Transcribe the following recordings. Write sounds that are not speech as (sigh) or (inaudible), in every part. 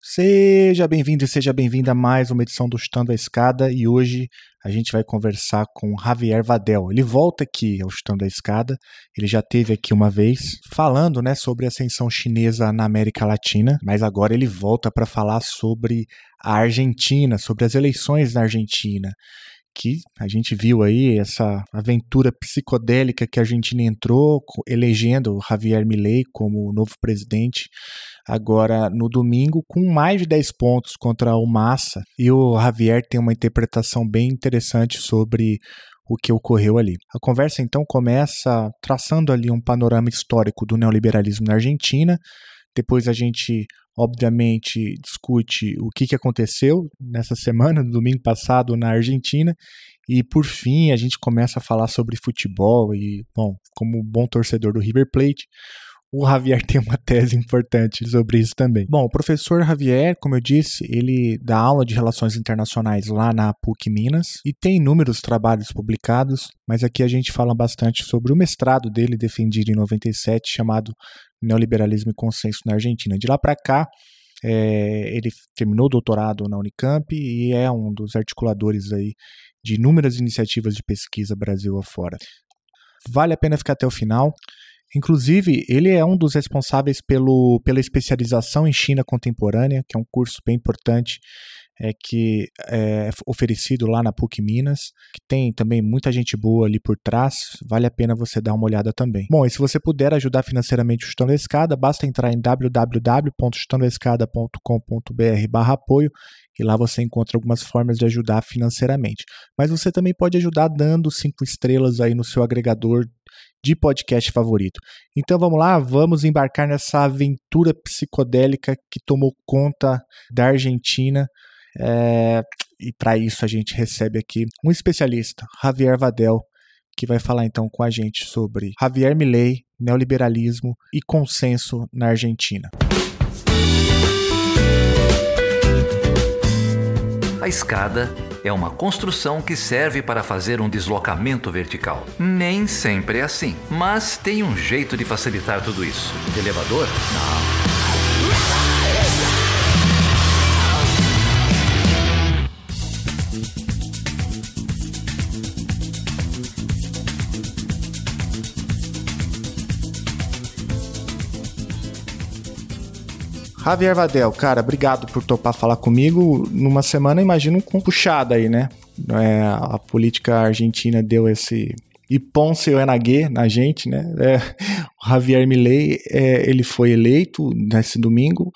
Seja bem-vindo e seja bem-vinda a mais uma edição do Chutando a Escada e hoje a gente vai conversar com Javier Vadel. Ele volta aqui ao Chutando a Escada, ele já teve aqui uma vez falando né, sobre a ascensão chinesa na América Latina, mas agora ele volta para falar sobre a Argentina, sobre as eleições na Argentina que a gente viu aí essa aventura psicodélica que a Argentina entrou, elegendo Javier Milei como novo presidente, agora no domingo, com mais de 10 pontos contra o Massa. E o Javier tem uma interpretação bem interessante sobre o que ocorreu ali. A conversa então começa traçando ali um panorama histórico do neoliberalismo na Argentina. Depois a gente obviamente, discute o que, que aconteceu nessa semana, no domingo passado, na Argentina. E, por fim, a gente começa a falar sobre futebol. E, bom, como bom torcedor do River Plate, o Javier (laughs) tem uma tese importante sobre isso também. Bom, o professor Javier, como eu disse, ele dá aula de relações internacionais lá na PUC Minas e tem inúmeros trabalhos publicados, mas aqui a gente fala bastante sobre o mestrado dele defendido em 97, chamado Neoliberalismo e Consenso na Argentina. De lá para cá, é, ele terminou o doutorado na Unicamp e é um dos articuladores aí de inúmeras iniciativas de pesquisa Brasil afora. Vale a pena ficar até o final. Inclusive, ele é um dos responsáveis pelo, pela especialização em China contemporânea, que é um curso bem importante é, que é oferecido lá na PUC Minas, que tem também muita gente boa ali por trás, vale a pena você dar uma olhada também. Bom, e se você puder ajudar financeiramente o Chutando a Escada, basta entrar em www.chutandoaescada.com.br barra apoio e lá você encontra algumas formas de ajudar financeiramente. Mas você também pode ajudar dando cinco estrelas aí no seu agregador de podcast favorito. Então vamos lá, vamos embarcar nessa aventura psicodélica que tomou conta da Argentina é, e para isso a gente recebe aqui um especialista, Javier Vadel, que vai falar então com a gente sobre Javier Milei, neoliberalismo e consenso na Argentina. A escada é uma construção que serve para fazer um deslocamento vertical. Nem sempre é assim, mas tem um jeito de facilitar tudo isso. elevador? Não. Javier Vadel, cara, obrigado por topar falar comigo. Numa semana, imagino, com puxada aí, né? É, a política argentina deu esse e Ponce Enague na gente, né? É, o Javier Milei, é, ele foi eleito nesse domingo.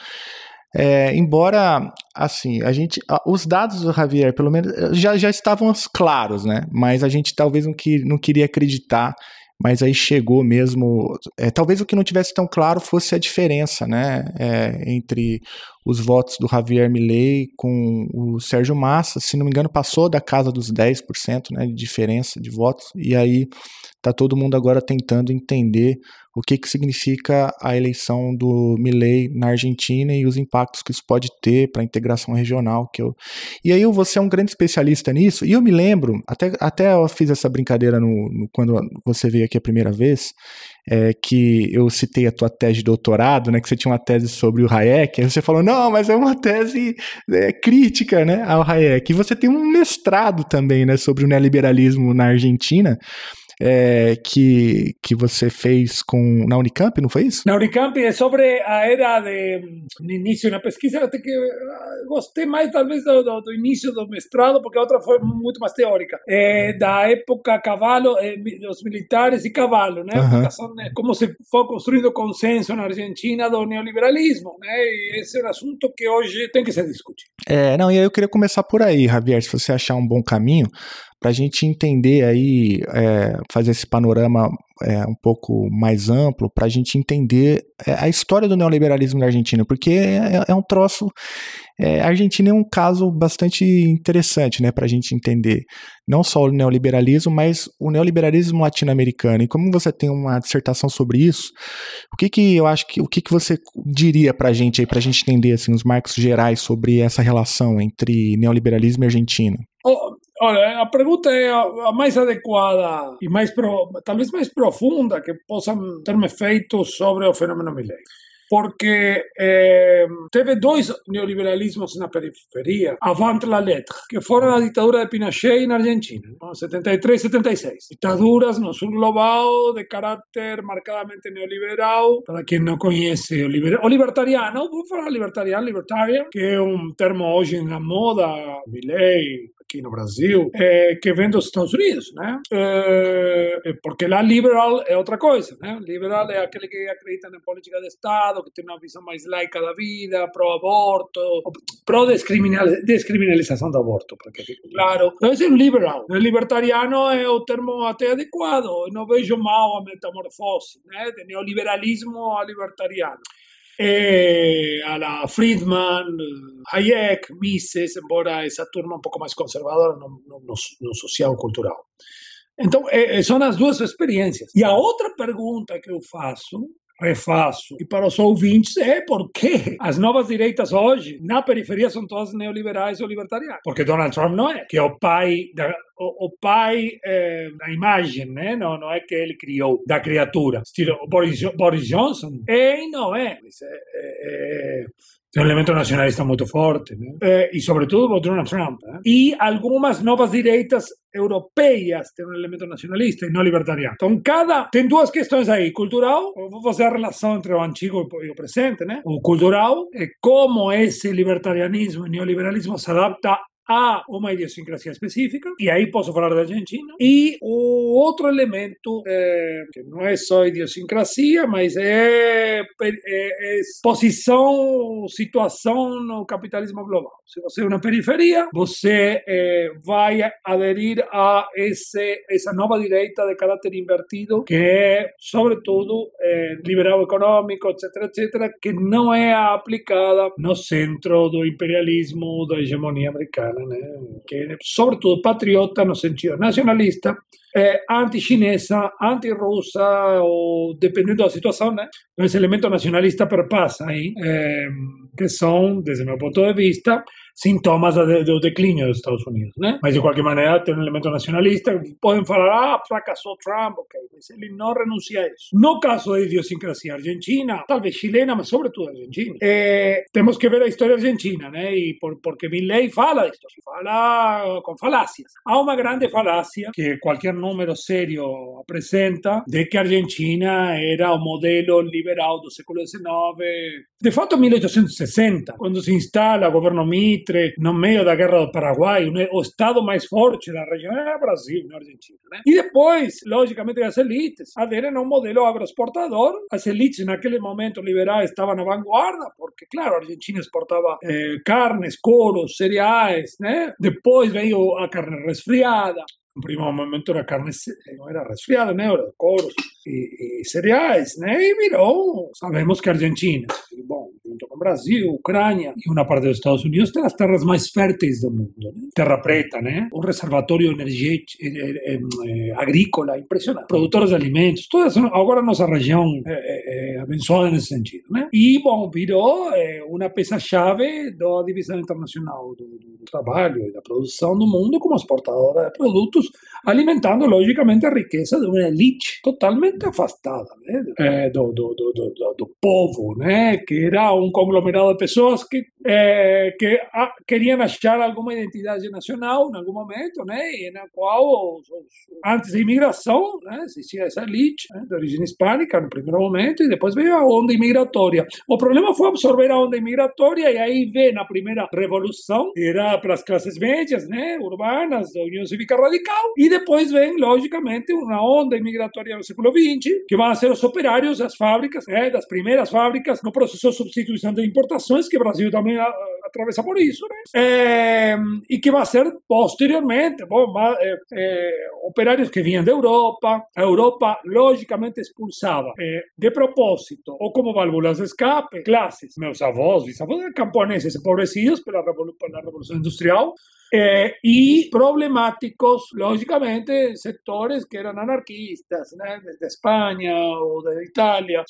É, embora, assim, a gente, os dados do Javier, pelo menos, já, já estavam claros, né? Mas a gente talvez não, que, não queria acreditar mas aí chegou mesmo. É, talvez o que não tivesse tão claro fosse a diferença, né, é, entre os votos do Javier Milei com o Sérgio Massa, se não me engano, passou da casa dos 10% né, de diferença de votos, e aí está todo mundo agora tentando entender o que, que significa a eleição do Milley na Argentina e os impactos que isso pode ter para a integração regional. Que eu... E aí você é um grande especialista nisso, e eu me lembro, até, até eu fiz essa brincadeira no, no quando você veio aqui a primeira vez, é, que eu citei a tua tese de doutorado, né, que você tinha uma tese sobre o Hayek, aí você falou, não, mas é uma tese é, crítica né, ao Hayek. E você tem um mestrado também né, sobre o neoliberalismo na Argentina é, que, que você fez com, na Unicamp, não foi isso? Na Unicamp é sobre a era de, de início na pesquisa, até que gostei mais talvez do, do, do, início do mestrado, porque a outra foi muito mais teórica, é, da época Cavalo, é, dos militares e Cavalo, né? Uhum. Como se foi construído consenso na Argentina do neoliberalismo, né? E esse é um assunto que hoje tem que ser discutido. É, não, e aí eu queria começar por aí, Javier, se você achar um bom caminho, para a gente entender aí, é, fazer esse panorama é, um pouco mais amplo, para a gente entender é, a história do neoliberalismo na Argentina, porque é, é um troço. É, a Argentina é um caso bastante interessante né, para a gente entender não só o neoliberalismo, mas o neoliberalismo latino-americano. E como você tem uma dissertação sobre isso, o que, que eu acho que o que, que você diria para a gente para a gente entender assim, os marcos gerais sobre essa relação entre neoliberalismo e Argentina? Oh Olha, a pergunta é a, mais adequada e mais pro, talvez mais profunda que possam ter-me feito sobre o fenômeno Milley. porque eh, teve dois neoliberalismos na periferia, avant la lettre, que foram a ditadura de Pinochet na Argentina, ¿no? 73 e 76. Ditaduras no sul global de caráter marcadamente neoliberal, para quem não conhece o, liber, o libertariano, vou falar libertariano, libertarian, que é um termo hoje na moda, Milley, aqui no Brasil, é, que vem dos Estados Unidos, né? É, porque lá liberal é outra coisa, né? Liberal é aquele que acredita na política de Estado, que tem uma visão mais laica da vida, pró-aborto, pró-descriminalização do aborto, para que fique claro. Então, esse é um liberal. O libertariano é o termo até adequado. Eu não vejo mal a metamorfose, né? De neoliberalismo a libertariano eh, a la Friedman, Hayek, Mises, embora essa turma um pouco mais conservadora no, no, no social cultural. Então, eh, são as duas experiências. E a outra pergunta que eu faço refaço. E para os ouvintes é por que as novas direitas hoje, na periferia, são todas neoliberais ou libertarianas. Porque Donald Trump não é, que é o pai da, o, o pai é, imagem, né? Não, não é que ele criou da criatura. Estilo Boris, Boris Johnson é não é. é, é tem um elemento nacionalista muito forte, né? É, e sobretudo o Donald Trump. Né? E algumas novas direitas europeias têm um elemento nacionalista e não libertariano. Então, cada. Tem duas questões aí. Cultural, vou fazer a relação entre o antigo e o presente, né? O cultural é como esse libertarianismo e neoliberalismo se adapta a uma idiosincrasia específica, e aí posso falar da Argentina. E o outro elemento, é, que não é só idiosincrasia, mas é, é, é, posição, situação no capitalismo global. Se você é uma periferia, você é, vai aderir a esse, essa nova direita de caráter invertido, que é, sobretudo, é, liberal econômico, etc., etc., que não é aplicada no centro do imperialismo, da hegemonia americana né? que é sobretudo patriota no sentido nacionalista, é, anti-chinesa, anti-russa, ou dependendo da situação, né? esse elemento nacionalista perpassa aí, é, que são, desde meu ponto de vista, sintomas do declínio dos Estados Unidos, né? Mas de qualquer maneira tem um elemento nacionalista. Podem falar, ah, fracassou Trump, ok, mas ele não renuncia a isso. No caso da idiosincrasia argentina, talvez chilena, mas sobretudo argentina, é, temos que ver a história argentina, né? E por, porque Milley fala disso, fala com falácias. Há uma grande falácia que qualquer número sério apresenta de que a Argentina era o modelo liberal do século XIX. De fato, 1860, quando se instala o governo Mitre, Mitre, no meio da guerra do Paraguai, o estado mais forte da região é o Brasil, não a Argentina. Né? E depois, logicamente, as elites aderem a um modelo agroexportador. As elites, naquele momento, liberais, estavam na vanguarda, porque, claro, a Argentina exportava eh, carnes, couros, cereais, né? Depois veio a carne resfriada, no primeiro momento a carne não era resfriada, né? Era couros e, cereais, né? E virou, sabemos que a Argentina, bom, junto com o Brasil, Ucrânia e uma parte dos Estados Unidos, tem as terras mais férteis do mundo. Terra preta, né? Um reservatório energético, eh, eh, agrícola impressionante. Produtores de alimentos, toda essa, agora a nossa região é, é, abençoada nesse sentido, né? E, bom, virou é, uma peça-chave da divisão internacional do, do trabalho e da produção do mundo como exportadora de produtos, alimentando, logicamente, a riqueza de uma elite totalmente afastada né? do, do, do, do, do povo, né? Que era um conglomerado de pessoas que, eh, que a, queriam achar alguma identidade nacional em algum momento, né? E na qual, os, os, antes da imigração, né? existia essa elite né? de origem hispânica no primeiro momento e depois veio a onda imigratória. O problema foi absorver a onda imigratória e aí vem a primeira revolução, que era para as classes médias, né? Urbanas, da União Cívica Radical, e depois vem, logicamente, uma onda imigratória no século XX, que vão ser os operários das fábricas, né? das primeiras fábricas, no processo de substituição de importações, que o Brasil também a, atravessa por isso, né? É, e que vai ser posteriormente, bom, é, é, operários que vinham da Europa, a Europa logicamente expulsava de propósito, ou como válvulas de escape, classes, meus avós, bisavós, camponeses empobrecidos pela, pela Revolução Industrial, eh, y problemáticos, lógicamente, sectores que eran anarquistas, ¿no? de España o de Italia,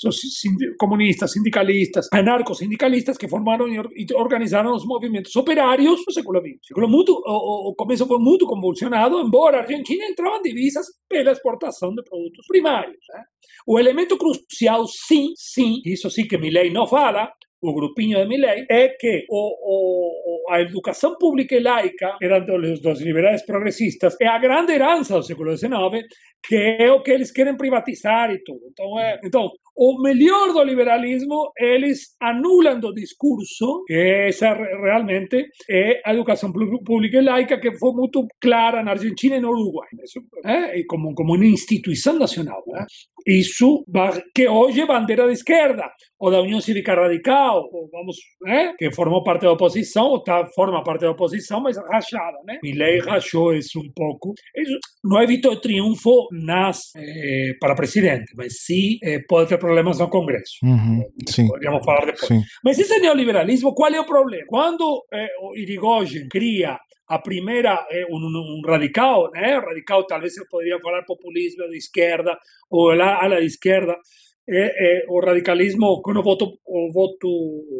comunistas, sindicalistas, anarcosindicalistas que formaron y organizaron los movimientos operarios no século XX. O o, o começo foi muito convulsionado, embora a Argentina entraban divisas pela exportação de produtos primários. Né? O elemento crucial, sim, sim, isso sim que Milley não fala, o grupinho de Milley, é que o, o, a educação pública e laica, eram dos, dos liberais progressistas, é a grande herança do século XIX, que é o que eles querem privatizar e tudo. Então, é, então o melhor do liberalismo, eles anulam do discurso, que essa realmente é a educação pública e laica, que foi muito clara na Argentina e no Uruguai, isso, é, eh, como, como uma instituição nacional. Né? Isso que hoje é bandeira da esquerda, ou da União Cívica Radical, ou vamos, né? que formou parte da oposição, ou tá, forma parte da oposição, mas rachada. Né? Milley rachou isso um pouco. Isso não evitou triunfo nas, eh, para presidente, mas sim eh, pode ter problemas no Congresso. Uhum, sim. Falar depois. Sim. Mas esse neoliberalismo, qual é o problema? Quando eh, o Irigoyen cria a primeira, eh, um, um, radical, né? Radical, talvez eu poderia falar populismo de esquerda, ou a ala de esquerda, eh, eh, o radicalismo con o voto, o voto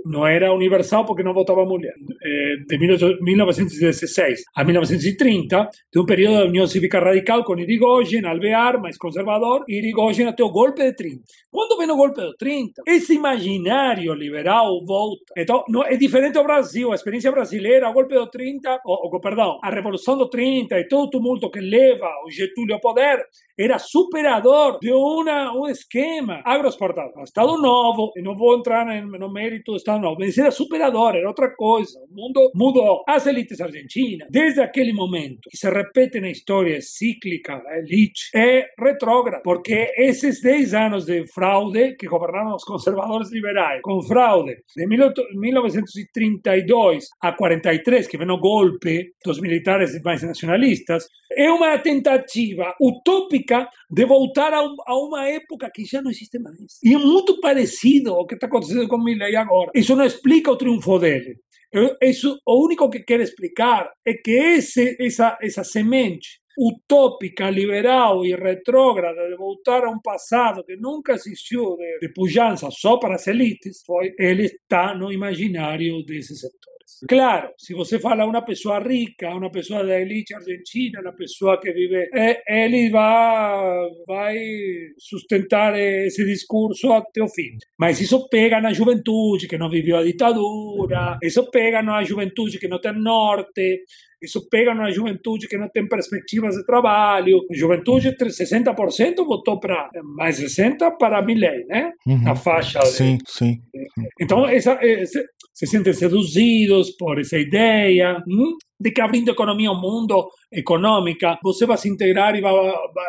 non era universal porque non votava mulher. Eh, de 1916 a 1930, de un período da Unión Cívica Radical con Irigoyen, Alvear, máis conservador, e Irigoyen até o golpe de 30. Quando vem o golpe de 30, esse imaginário liberal volta. Então, não, é diferente ao Brasil, a experiência brasileira, o golpe de 30, o, o, perdão, a Revolução do 30 e todo o tumulto que leva o Getúlio ao poder, era superador de una, un esquema agroexportador. Estado Novo, e não vou entrar no mérito do Estado Novo, mas era superador, era outra coisa. O mundo mudou. As elites argentinas, desde aquele momento, que se repete na história, cíclica, a elite, é retrógrada, porque esses 10 anos de fraude que governaram os conservadores liberais, com fraude de 1932 a 43, que vem o golpe dos militares mais nacionalistas, é uma tentativa utópica de voltar a, um, a, uma época que já não existe mais. E é muito parecido ao que está acontecendo com Milley agora. Isso não explica o triunfo dele. Isso, o único que quer explicar é que esse, essa, essa semente utópica, liberal e retrógrada de voltar a um passado que nunca existiu de, de pujança só para as elites, foi, ele está no imaginário desse setor. Claro, se você fala uma pessoa rica, uma pessoa da elite argentina, uma pessoa que vive, ele vai, vai sustentar esse discurso até o fim. Mas isso pega na juventude que não viveu a ditadura, isso pega na juventude que não tem norte, isso pega na juventude que não tem perspectivas de trabalho. A juventude, 60% votou para, mais 60% para Milley, né? Uhum. Na faixa. De, sim, sim. Então, essa, se sentem seduzidos por essa ideia hum? De que abrindo economia ao mundo, econômica, você vai se integrar e vai,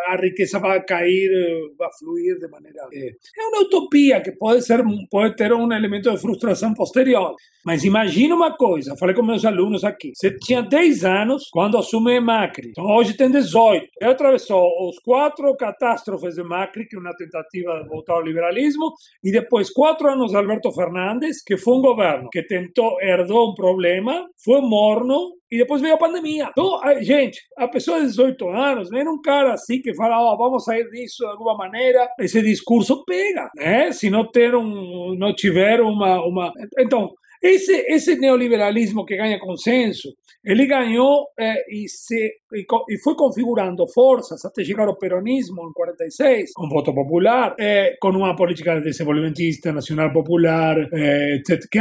a riqueza vai cair, vai fluir de maneira. É, é uma utopia que pode ser, pode ter um elemento de frustração posterior. Mas imagina uma coisa, falei com meus alunos aqui. Você tinha 10 anos quando assume Macri. Então hoje tem 18. Ele atravessou os quatro catástrofes de Macri, que é uma tentativa de voltar ao liberalismo, e depois quatro anos de Alberto Fernandes, que foi um governo que tentou, herdou um problema, foi morno, e depois veio a pandemia. Então, gente, a pessoa de 18 anos, né, um cara assim que fala, oh, vamos sair disso de alguma maneira, esse discurso pega, né? Se não ter um, não tiver uma, uma... Então, esse, esse neoliberalismo que ganha consenso, ele ganhou eh, e, se, e, e, foi configurando forças até chegar ao peronismo em 46, com voto popular, eh, com uma política desenvolvimentista, nacional popular, eh, etc., que,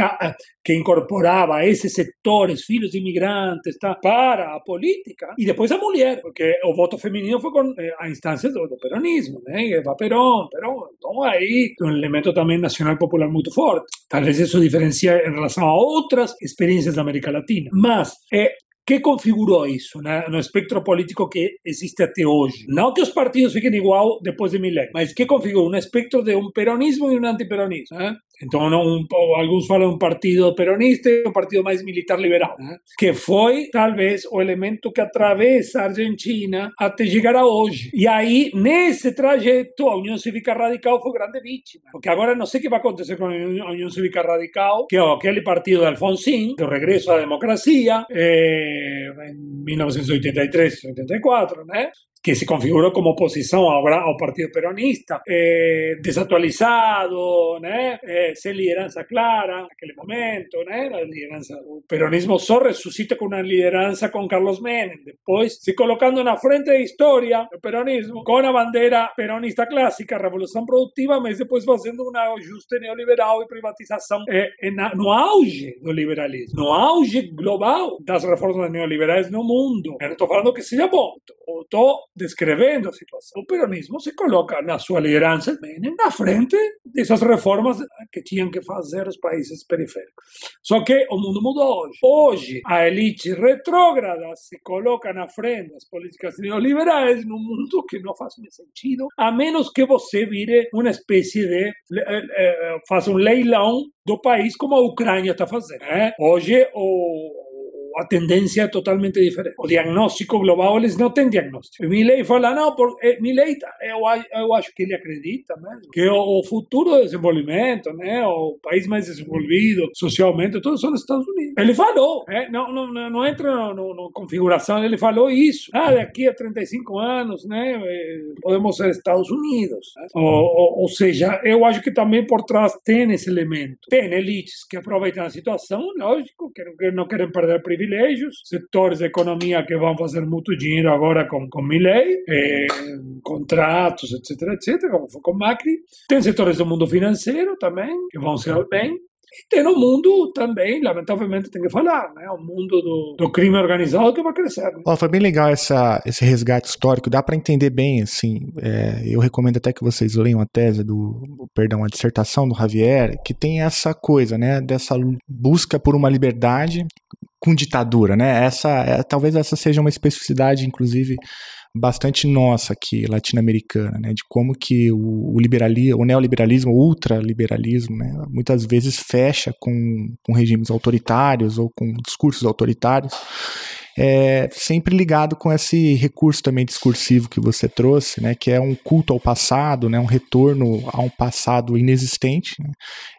que, incorporava esses setores, filhos de imigrantes, tá, para a política, e depois a mulher, porque o voto feminino foi com eh, a instância do, do peronismo, né? Eva Perón, Perón. Então aí, um elemento também nacional popular muito forte. Talvez isso diferencia em relação relação a outras experiências da América Latina. Mas é, que configurou isso né, no espectro político que existe até hoje? Não que os partidos fiquem igual depois de Milley, mas que configurou um espectro de um peronismo e um antiperonismo. Né? Então, não, alguns falam um partido peronista um partido mais militar liberal, né? que foi talvez o elemento que atravessa a Argentina até chegar a hoje. E aí, nesse trajeto, a União Cívica Radical foi grande vítima, porque agora não sei o que vai acontecer com a União Cívica Radical, que é aquele partido de Alfonsín, do regresso à democracia, eh, em 1983, 84, né? Que se configuró como oposición al Partido Peronista, eh, desactualizado, eh, sin lideranza clara en aquel momento, la lideranza, el peronismo solo resucita con una lideranza con Carlos Menem, después se colocando en la frente de historia el peronismo con la bandera peronista clásica, revolución productiva, pero después haciendo un ajuste neoliberal y privatización eh, en, no auge del liberalismo, no auge global das reformas neoliberais no mundo. no estoy hablando que seja bom, estou descrevendo a situação. O peronismo se coloca na sua liderança na frente dessas reformas que tinham que fazer os países periféricos. Só que o mundo mudou hoje. Hoje, a elite retrógrada se coloca na frente das políticas neoliberais num mundo que não faz mais sentido, a menos que você vire uma espécie de. Eh, eh, faça um leilão do país como a Ucrânia está fazendo. Né? Hoje, o a tendência é totalmente diferente. O diagnóstico global, eles não têm diagnóstico. Milley fala, não, por, eh, Milley, eu, eu acho que ele acredita mesmo, que o, o futuro do desenvolvimento, né, o país mais desenvolvido socialmente, todos são os Estados Unidos. Ele falou, né, não, não, não entra na configuração, ele falou isso. Ah, daqui a 35 anos, né, eh, podemos ser Estados Unidos. Né? Ou, ou, seja, eu acho que também por trás tem esse elemento. Tem elites que aproveitam a situação, lógico, que não querem perder privilégio privilégios, setores da economia que vão fazer muito dinheiro agora com, com Milley, eh, contratos, etc, etc, como foi com Macri. Tem setores do mundo financeiro também, que vão ser bem. E tem o mundo também, lamentavelmente tem que falar, né? O mundo do, do crime organizado que vai crescer. Né? Oh, foi bem legal essa, esse resgate histórico, dá para entender bem, assim, é, eu recomendo até que vocês leiam a tese do, perdão, a dissertação do Javier, que tem essa coisa, né, dessa busca por uma liberdade com ditadura, né? Essa, é, talvez essa seja uma especificidade, inclusive, bastante nossa aqui, latino-americana, né? De como que o, o liberalismo, o neoliberalismo, o ultraliberalismo, né? Muitas vezes fecha com, com regimes autoritários ou com discursos autoritários é, sempre ligado com esse recurso também discursivo que você trouxe, né, que é um culto ao passado, né, um retorno a um passado inexistente, né,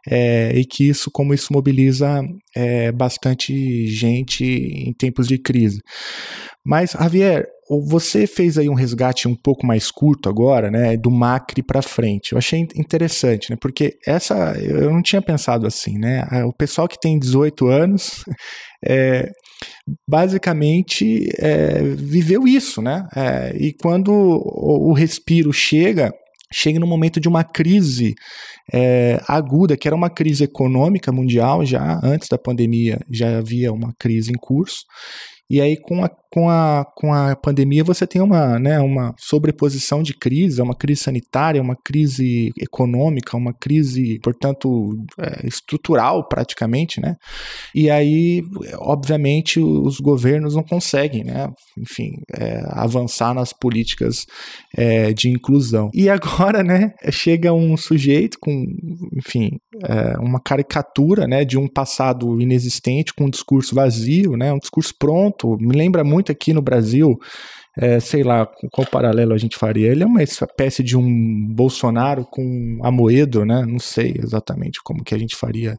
é, e que isso, como isso mobiliza é, bastante gente em tempos de crise. Mas, Javier, você fez aí um resgate um pouco mais curto agora, né, do Macri para frente. Eu achei interessante, né, porque essa eu não tinha pensado assim, né. O pessoal que tem 18 anos (laughs) é, basicamente é, viveu isso, né? É, e quando o, o, respiro chega, chega no momento de uma crise é, aguda, que era uma crise econômica mundial já antes da pandemia, já havia uma crise em curso. E aí, com a, com a, com a pandemia, você tem uma, né, uma sobreposição de crise, uma crise sanitária, uma crise econômica, uma crise, portanto, é, estrutural praticamente, né? E aí, obviamente, os governos não conseguem, né? Enfim, é, avançar nas políticas é, de inclusão. E agora, né, chega um sujeito com, enfim, é, uma caricatura, né, de um passado inexistente, com um discurso vazio, né? Um discurso pronto me lembra muito aqui no Brasil, é, sei lá, qual paralelo a gente faria? Ele é uma espécie de um Bolsonaro com Amoedo, né? Não sei exatamente como que a gente faria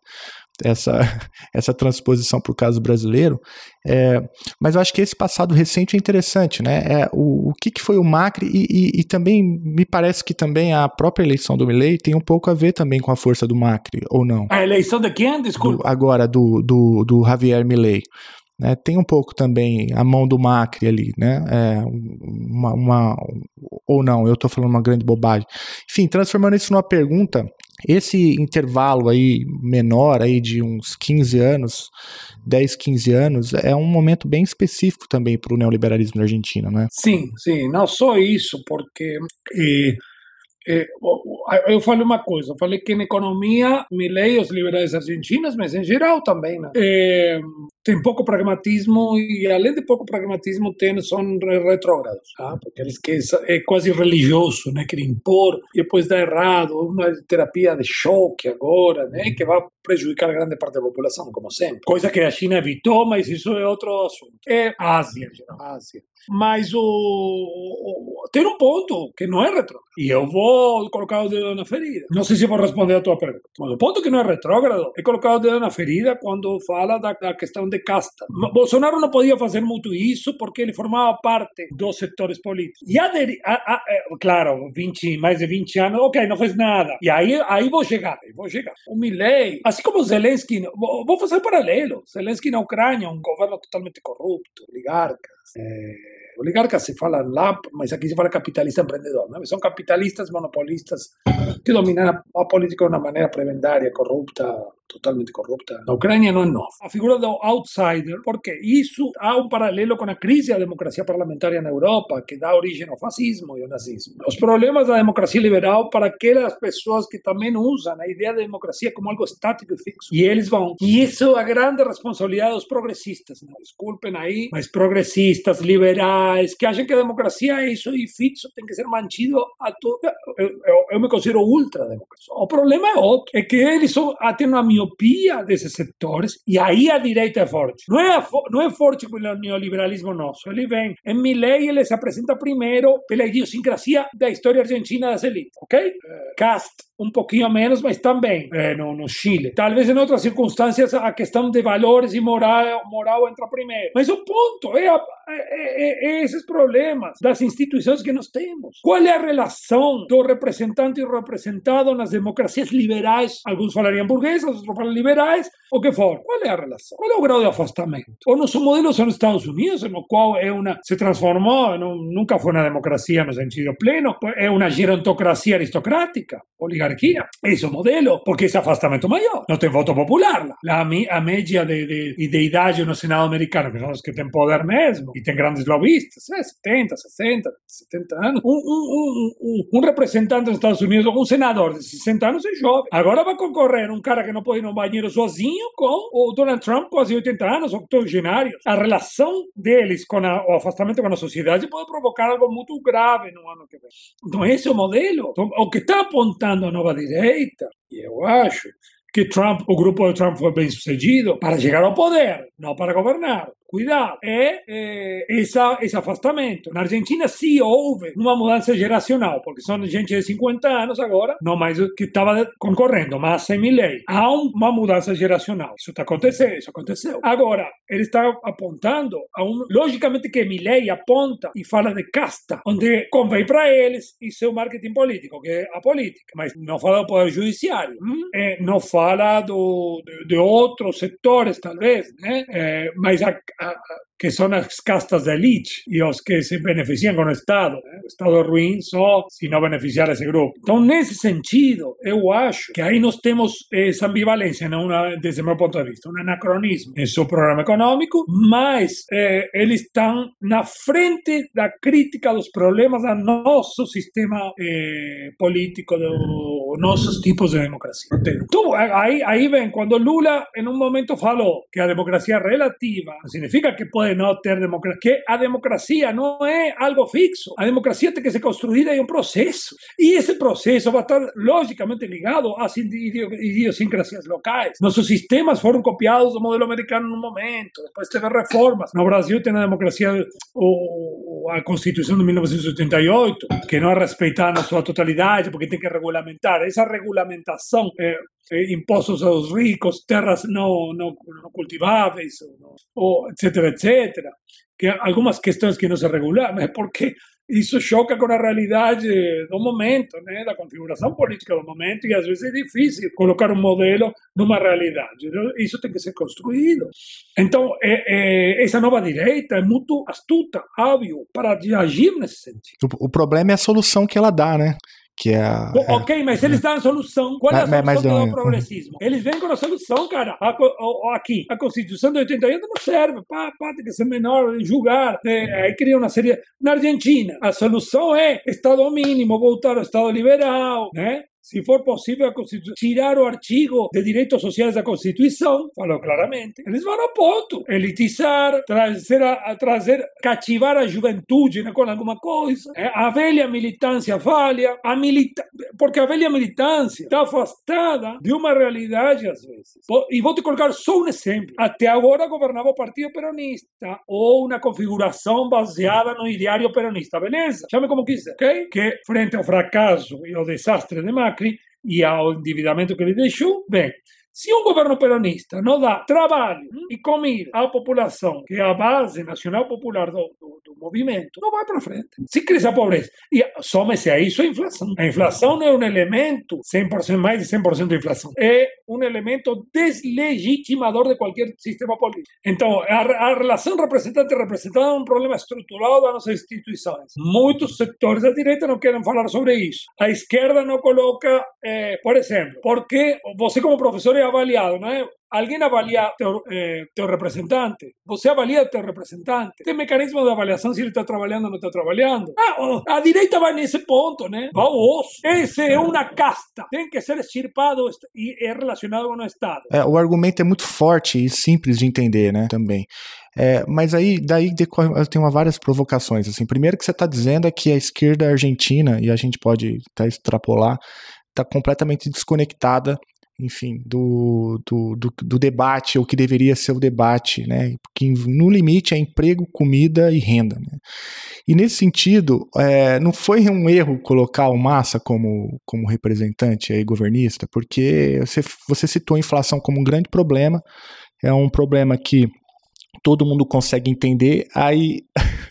essa, (laughs) essa transposição para o caso brasileiro, é, mas eu acho que esse passado recente é interessante, né? É, o, o que, que foi o Macri e, e, e, também me parece que também a própria eleição do Milley tem um pouco a ver também com a força do Macri, ou não? A eleição de quem? Desculpa. Do, agora, do, do, do Javier Milley. Né, tem um pouco também a mão do Macri ali, né? É, uma, uma, ou não, eu estou falando uma grande bobagem. Enfim, transformando isso numa pergunta, esse intervalo aí menor aí de uns 15 anos, 10, 15 anos, é um momento bem específico também para o neoliberalismo na Argentina, né? Sim, sim, não só isso, porque eh, eu falei uma coisa, eu falei que em economia, Milley os liberais argentinos, mas em geral também, né? É, tem pouco pragmatismo e além de pouco pragmatismo tem são retrógrados, tá? porque eles que é quase religioso, né, querem impor e depois dá errado, uma terapia de choque agora, né, que vai prejudicar grande parte da população, como sempre. Coisa que a China evitou, mas isso é outro assunto. É Ásia, Ásia. Mas o, o, tem um ponto que não é retrógrado. E eu vou colocar o dedo na ferida. Não sei se vou responder a tua pergunta. Mas o ponto que não é retrógrado é colocar o dedo na ferida quando fala da, da questão de casta. Bolsonaro não podia fazer muito isso porque ele formava parte dos setores políticos. E aderi, a, a, a, claro, 20, mais de 20 anos, ok, não fez nada. E aí, aí vou chegar, aí vou chegar. O Milley, assim como Zelensky, vou fazer um paralelo. Zelensky na Ucrânia, um governo totalmente corrupto, oligarcas. É, oligarcas se falam lá, mas aqui se fala capitalista empreendedor. Não? São capitalistas monopolistas que dominam a política de uma maneira prebendária, corrupta, totalmente corrupta. Na Ucrânia não é nova. A figura do outsider, porque isso há um paralelo com a crise da democracia parlamentar na Europa, que dá origem ao fascismo e ao nazismo. Os problemas da democracia liberal para aquelas pessoas que também usam a ideia da democracia como algo estático e fixo. E eles vão. E isso é a grande responsabilidade dos progressistas. Não? Desculpem aí, mas progressistas, liberais, que acham que a democracia é isso e fixo, tem que ser mantido a todo. Eu, eu, eu me considero ultra-democrático. O problema é outro, é que eles só têm uma miopia desses setores e aí a direita é forte. Não é, não é forte pelo neoliberalismo nosso. Ele vem, em Milley ele se apresenta primeiro pela idiosincrasia da história argentina das elites, ok? Cast um pouquinho menos, mas também é, no, no, Chile. Talvez em outras circunstâncias a questão de valores e moral, moral entra primeiro. Mas o ponto é, a, é, esses problemas das instituições que nós temos. Qual é a relação do representante e representado nas democracias liberais? Alguns falariam burguesas, falam liberais, o que for. Qual é a relação? Qual é o grau de afastamento? O nosso modelo são os Estados Unidos, no qual é uma, se transformou, não, nunca foi uma democracia no sentido pleno, é uma gerontocracia aristocrática, oligarquia oligarquía. Ese modelo, porque ese afastamento mayor. No tem voto popular. La, a media de, de, de idade no Senado americano, que son los que tienen poder mesmo, y tienen grandes lobistas, eh, 70, 60, 70 anos. Un, un, un, un representante dos Estados Unidos, un senador de 60 anos é jovem. Agora vai concorrer um cara que não pode ir no banheiro sozinho com o Donald Trump, quase 80 anos, octogenários. A relação deles com a, o afastamento com a sociedade pode provocar algo muito grave no ano que vem. Então, esse é o modelo. Então, o que está apontando nova direita, e eu acho que Trump, o grupo de Trump foi bem sucedido para chegar ao poder, não para governar. Cuidado, é, é essa, esse afastamento. Na Argentina, sim, houve uma mudança geracional, porque são gente de 50 anos agora, não mais que estava concorrendo, mas sem lei. Há uma mudança geracional. Isso está acontecendo, isso aconteceu. Agora, ele está apontando a um. Logicamente que Milley aponta e fala de casta, onde convém para eles e seu marketing político, que é a política, mas não fala do poder judiciário, hum? é, não fala do, de, de, outros setores, talvez, né? É, mas a, a, a que são as castas da elite e os que se beneficiam com o Estado. O Estado ruim só se não beneficiar esse grupo. Então, nesse sentido, eu acho que aí nós temos essa ambivalência, não uma, desde meu de vista, um anacronismo em seu programa econômico, mas eh, eles estão na frente da crítica dos problemas do nosso sistema eh, político, dos nossos tipos de democracia. Então, aí, aí vem, quando Lula, em um momento, falou que a democracia relativa, significa que puede no tener democracia, que a democracia no es algo fixo. A democracia tiene que ser construida en un proceso. Y ese proceso va a estar lógicamente ligado a idiosincrasias locales. Nuestros sistemas fueron copiados del modelo americano en un momento, después teve reformas. No Brasil tiene la democracia o, a Constitución de 1988, que no ha respetado su totalidad porque tiene que regulamentar. Esa regulamentación eh, eh, impostos a los ricos, tierras no, no, no cultiváveis, o, o, etcétera, etcétera. Que algumas questões que não se regulam é (laughs) porque isso choca com a realidade do momento, né, da configuração política do momento, e às vezes é difícil colocar um modelo numa realidade. Isso tem que ser construído. Então, é, é, essa nova direita é muito astuta, hábil para agir nesse sentido. O, o problema é a solução que ela dá, né? Que é a. é... Ok, mas eles dão a solução. Qual é a solução mas, do progressismo? Eles vêm com a solução, cara. Aqui, a Constituição de 88 não serve. Pá, pá, tem que ser menor, julgar. É, aí cria uma série. Na Argentina, a solução é Estado mínimo, voltar ao Estado liberal, né? Se for possível, tirar o artigo de direitos sociais da Constituição, falou claramente. Eles vão ao ponto. Elitizar, trazer, a, trazer cativar a juventude né, com alguma coisa. A velha militância falha, a milita porque a velha militância está afastada de uma realidade às vezes. E vou te colocar só um exemplo. Até agora governava o Partido Peronista ou uma configuração baseada no ideário peronista, beleza? Chame como quiser, ok? Que frente ao fracasso e ao desastre de Macri, Macri e ao endividamento que ele deixou, bem, se um governo peronista não dá trabalho e comida à população, que é a base nacional popular do, do, do movimento, não vai para frente. Se cresce a pobreza. E some-se a isso a inflação. A inflação não é um elemento 100%, mais de 100% de inflação. É um elemento deslegitimador de qualquer sistema político. Então, a, a relação representante-representado é um problema estrutural das nossas instituições. Muitos setores da direita não querem falar sobre isso. A esquerda não coloca, eh, por exemplo, porque você como professor é avaliado, não é? Alguém avalia teu, eh, teu representante. Você avalia teu representante. Tem mecanismo de avaliação se ele está trabalhando ou não está trabalhando. Ah, a direita vai nesse ponto, né? Vai osso. Esse é uma casta. Tem que ser extirpado e é relacionado com o Estado. É, o argumento é muito forte e simples de entender, né? Também. É, mas aí, daí eu tenho várias provocações. Assim, primeiro que você está dizendo é que a esquerda argentina, e a gente pode extrapolar, está completamente desconectada enfim, do, do, do, do, debate, ou que deveria ser o debate, né? Porque no limite é emprego, comida e renda. Né? E nesse sentido, é, não foi um erro colocar o Massa como, como representante aí, governista, porque você, você citou a inflação como um grande problema, é um problema que todo mundo consegue entender, aí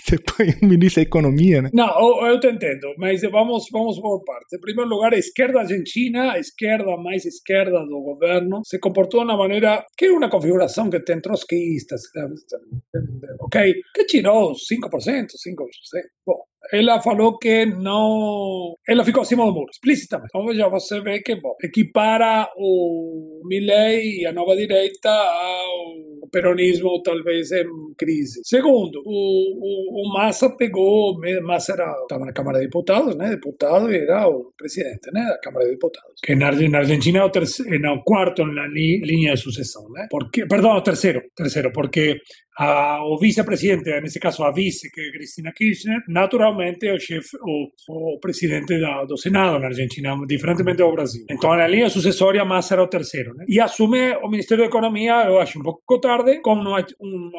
você põe ministro da Economia, né? Não, eu, te entendo, mas vamos, vamos por partes. Em primeiro lugar, a esquerda argentina, a esquerda mais esquerda do governo, se comportou de uma maneira que é uma configuração que tem trotskistas, ok? Que tirou 5%, 5%. Bom, ela falou que não. Ela ficou acima do muro, explicitamente. Então já você vê que, bom, equipara o Milley e a nova direita ao peronismo, talvez em crise. Segundo, o, o, o Massa pegou. Massa era, estava na Câmara de Deputados, né? Deputado era o presidente, né? Da Câmara de Deputados. Que na, na Argentina é o, terceiro, é o quarto na linha de sucessão, né? Porque, perdão, o terceiro. Terceiro, porque a, o vice-presidente, nesse caso a vice, que é Cristina Kirchner, naturalmente é o chefe, o, o presidente da, do Senado na Argentina, diferentemente do Brasil. Então, na linha sucessória, Massa era o terceiro. Né? E assume o Ministério da Economia, eu acho um pouco tarde, com um,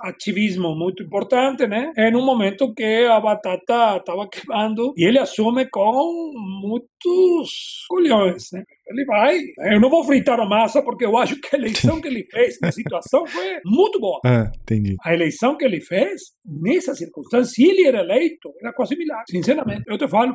ativismo muito importante, né? em um momento que a batata estava queimando, e ele assume com muitos colhões. Né? Ele vai. Eu não vou fritar a massa porque eu acho que a eleição que ele fez na situação foi muito boa. Ah, entendi. A eleição que ele fez, nessa circunstância, se ele era eleito, era quase milagre. Sinceramente, eu te falo.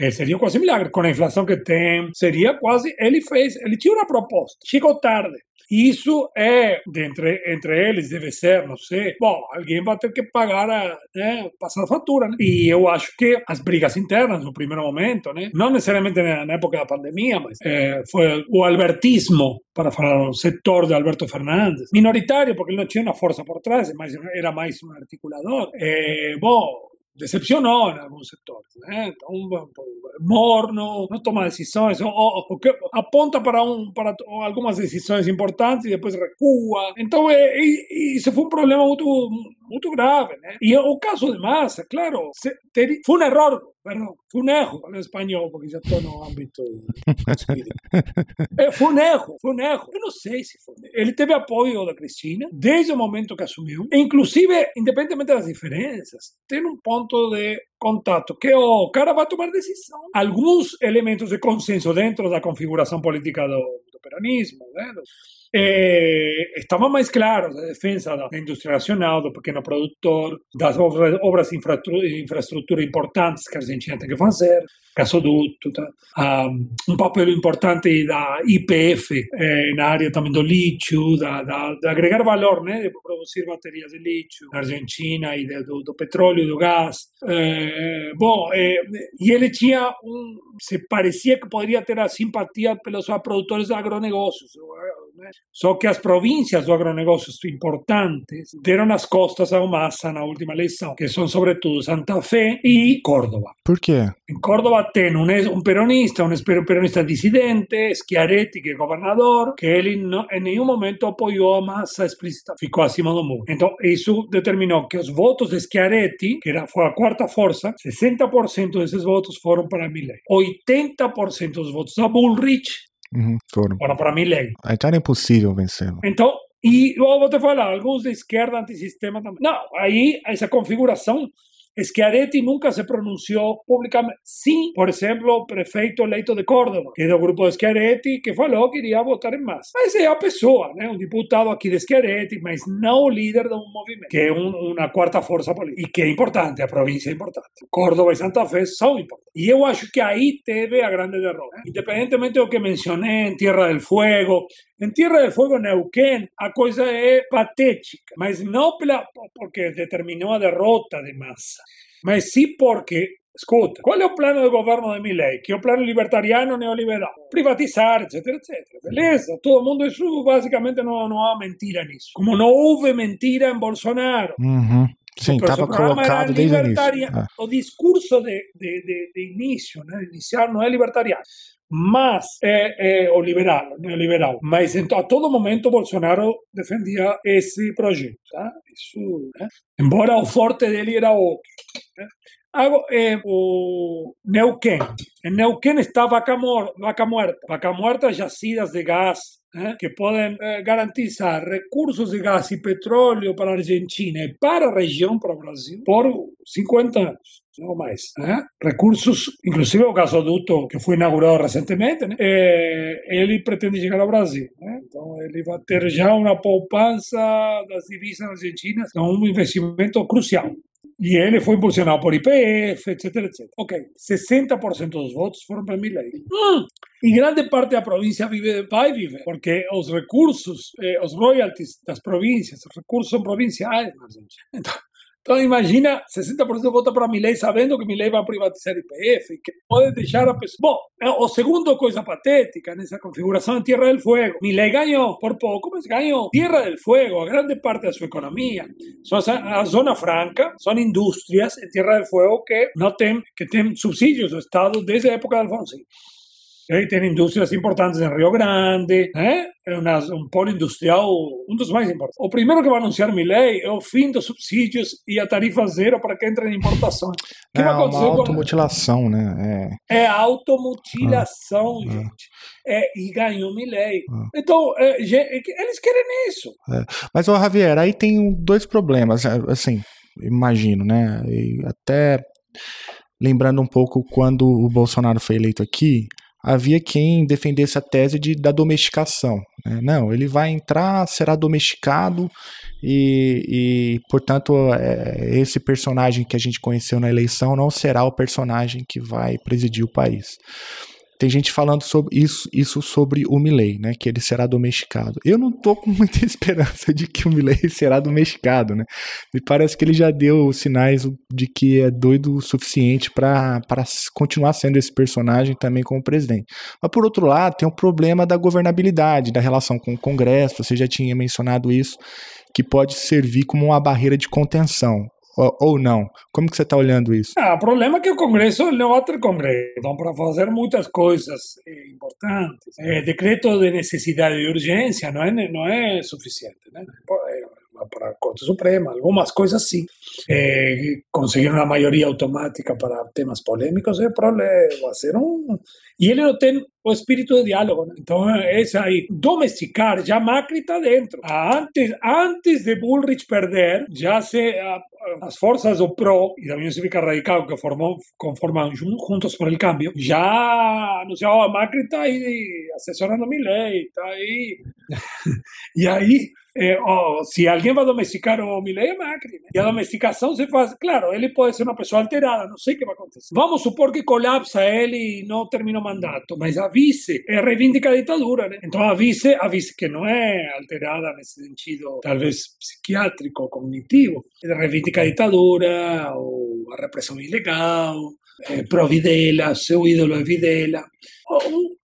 É, seria quase milagre. Com a inflação que tem, seria quase. Ele fez, ele tinha uma proposta. Chegou tarde. Isso é, entre, entre eles, deve ser, não sei. Bom, alguém vai ter que pagar, a, né, passar a fatura, né? E eu acho que as brigas internas, no primeiro momento, né? Não necessariamente na, época da pandemia, mas é, foi o albertismo, para falar o setor de Alberto Fernandes, minoritário, porque ele não tinha uma força por trás, mas era mais um articulador. É, bom, decepcionou em alguns setores. Né? Então, morno, não toma decisões, ou, ou, ou aponta para, um, para algumas decisões importantes e depois recua. Então, é, isso foi um problema muito, muito grave. Né? E o caso de Massa, claro, se, ter, foi um erro perdão, foi um erro, falo espanhol, porque já estou (laughs) no âmbito espírito. É, foi um erro, foi um erro. Eu não sei se foi. Ele teve apoio da Cristina desde o momento que assumiu, e inclusive, independentemente das diferenças, tem um ponto de contato que o cara vai tomar decisão. Alguns elementos de consenso dentro da configuração política do, do peronismo, né? Eh, estava mais claro a defesa da indústria nacional, do pequeno produtor, das obras, obras infraestrutura importantes que a Argentina tem que fazer, gasoduto, tá? um, um papel importante da IPF eh, na área também do lítio, da, da, de agregar valor, né, de produzir baterias de lítio na Argentina e de, do, do, petróleo do gás. Bom, e ele tinha um, se parecia que poderia ter a simpatia pelos produtores de agronegócios, Só que as províncias do agronegócio importantes deram as costas ao Massa na última eleição, que são sobretudo Santa Fé e Córdoba. Por quê? Em Córdoba tem um, um peronista, um peronista dissidente, Schiaretti, que é governador, que ele não, em nenhum momento apoiou a Massa explícita, ficou acima do muro. Então, isso determinou que os votos de Schiaretti, que era, foi a quarta força, 60% desses votos foram para Milley. 80% dos votos da Bullrich Uhum, foram. Para Milley. Então era impossível vencer. Então, e eu vou te falar, alguns de esquerda antissistema também. Não, aí essa configuração Schiaretti nunca se pronunció públicamente. Sí, por ejemplo, prefeito eleito de Córdoba, que é do grupo de Schiaretti, que falou que iria votar em massa. Mas é a pessoa, né? um diputado aqui de Schiaretti, mas não o líder de um movimento, que é um, uma quarta força política. E que é importante, a província é importante. Córdoba e Santa Fé são importantes. E eu acho que aí teve a grande derrota. Independentemente do que mencionei em Tierra del Fuego, em Tierra del Fuego, Neuquén, a coisa é patética, mas não pela, porque determinou a derrota de massa, mas sim porque Escuta, qual é o plano de governo de Milley? Que é o plano libertariano neoliberal? Privatizar, etc, etc. Beleza, todo mundo, isso basicamente não, não há mentira nisso. Como não houve mentira em Bolsonaro. Uhum. Sim, estava colocado desde o início. Ah. O discurso de, de, de, de início, né, inicial, não é libertariano mas é, é, o liberal, neoliberal. Mas então, a todo momento Bolsonaro defendia esse projeto. Tá? Isso, né? Embora o forte dele era outro. Né? eh, o Neuquén. En Neuquén está Vaca, Vaca Muerta. Vaca Muerta, yacidas de gas eh, que pueden eh, garantizar recursos de gas y petróleo para Argentina y para la región, para Brasil, por 50 años. no más. ¿eh? Recursos, inclusive o gasoducto que fue inaugurado recientemente, ¿no? eh, ele pretende llegar a Brasil. ¿eh? Entonces, ele vai ter já uma poupança das divisas argentinas, então um investimento crucial. E ele foi impulsionado por IPF, etc, etc. Ok, 60% dos votos foram para Milley. Hum. E grande parte da província vive, vai viver, porque os recursos, eh, os royalties das províncias, os recursos são provinciais na Argentina. Então, imagina 60% vota para Milei sabendo que Milei vai privatizar IPF e que pode deixar a pessoa. Bom, o segundo coisa patética nessa configuração é Tierra del Fuego. Milei ganhou por pouco, mas ganhou. Tierra del Fuego, a grande parte da sua economia, são a zona franca, são indústrias em Tierra del Fuego que não tem, que tem subsídios do Estado desde a época de Alfonsín. Aí tem indústrias importantes em Rio Grande, né? é uma, um polo industrial, um dos mais importantes. O primeiro que vai anunciar Milley é o fim dos subsídios e a tarifa zero para quem entra em importação. Que é uma automutilação, com... né? É, é automutilação, ah, gente. É, e ganhou Milley. Ah. Então, é, eles querem isso. É. Mas, ô, Javier, aí tem dois problemas, é, assim, imagino, né? E até lembrando um pouco quando o Bolsonaro foi eleito aqui, havia quem defendesse a tese de, da domesticação. Né? Não, ele vai entrar, será domesticado e, e portanto, é, esse personagem que a gente conheceu na eleição não será o personagem que vai presidir o país. Tem gente falando sobre isso, isso sobre o Milley, né? Que ele será domesticado. Eu não tô com muita (laughs) esperança de que o Milley será domesticado, né? Me parece que ele já deu sinais de que é doido o suficiente para continuar sendo esse personagem também como presidente. Mas por outro lado, tem o problema da governabilidade, da relação com o Congresso. Você já tinha mencionado isso, que pode servir como uma barreira de contenção ou, não? Como que você está olhando isso? Ah, o problema é que o Congresso vai ter Congresso. Então, para fazer muitas coisas eh, importantes, eh, decreto de necessidade e urgência não é, não é suficiente. Né? para a Corte Suprema, algumas coisas sim. Eh, conseguir uma maioria automática para temas polêmicos é problema, ser um... E ele não tem o espírito de diálogo. Né? Então, é aí. Domesticar, já Macri está dentro. Antes, antes de Bullrich perder, já se, a, as forças do PRO e da União Cívica Radical, que formam, conformam Juntos por el Cambio, já anunciavam, Macri está aí assessorando Milley, está (laughs) aí e aí é, oh, se alguém vai domesticar o Milley, é Macri. Né? E a domesticação se faz, claro, ele pode ser uma pessoa alterada, não sei o que vai acontecer. Vamos supor que colapsa ele e não termina o mandato, mas a vice é, reivindica a ditadura, né? Então a vice, a vice que não é alterada nesse sentido, talvez psiquiátrico, cognitivo, reivindica a ditadura, ou a repressão ilegal, é, pro Videla, seu ídolo é Videla.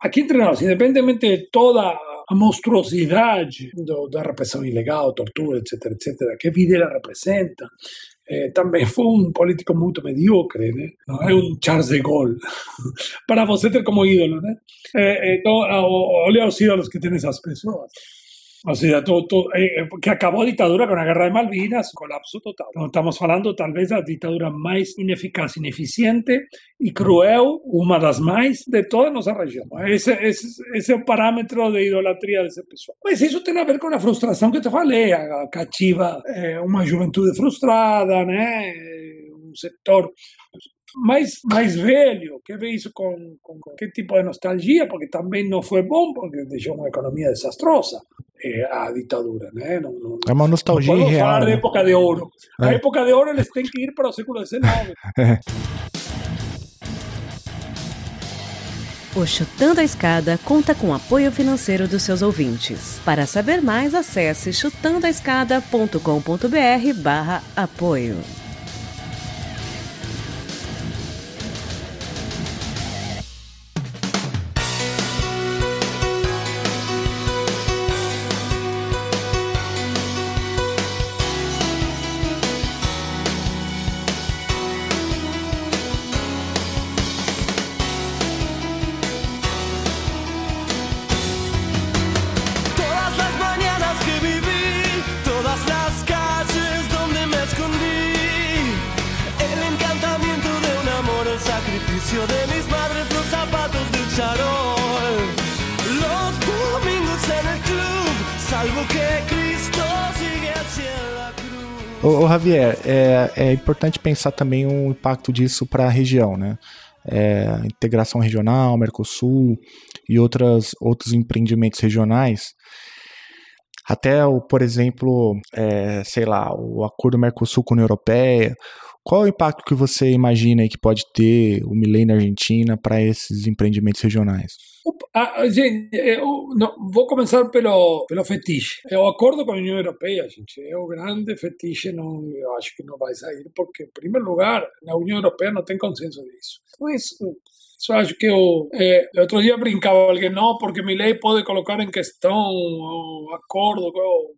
Aqui entre nós, independentemente de toda a monstruosidade do, da repressão ilegal, tortura, etc, etc, que Videla representa. Eh, também foi um político muito medíocre, né? É um Charles de Gaulle, (laughs) para você ter como ídolo, né? Eh, então, olha os ídolos que tem essas pessoas. O sea, todo, todo, eh, que acabó a ditadura con la guerra de Malvinas, colapso total. Estamos falando talvez da ditadura mais ineficaz, ineficiente e cruel, uma das mais de toda a nossa região. Esse, esse, esse é o parâmetro de idolatria desse pessoal. Mas isso tem a ver com a frustração que te falei, a cativa é uma juventude frustrada, né? um setor mais, mais velho, que vê isso com, com, com, que tipo de nostalgia, porque também não foi bom, porque deixou uma economia desastrosa é, a ditadura. Né? Não, não, é uma nostalgia não real. falar né? de época de ouro. É. A época de ouro eles têm que ir para o século XIX. (laughs) É. O Chutando a Escada conta com apoio financeiro dos seus ouvintes. Para saber mais, acesse chutandoaescada.com.br barra apoio. Javier, é, é importante pensar também o impacto disso para a região, né? É, integração regional, Mercosul e outras, outros empreendimentos regionais. Até, o, por exemplo, é, sei lá, o acordo Mercosul com a União Europeia. Qual é o impacto que você imagina aí que pode ter o Milei na Argentina para esses empreendimentos regionais? Ah, gente, eu não, vou começar pelo, pelo fetiche. É o acordo com a União Europeia, gente, é o grande fetiche, não, eu acho que não vai sair, porque, em primeiro lugar, na União Europeia não tem consenso disso. Então, isso, isso acho que eu, é, outro dia brincava alguém, não, porque Milei pode colocar em questão o acordo,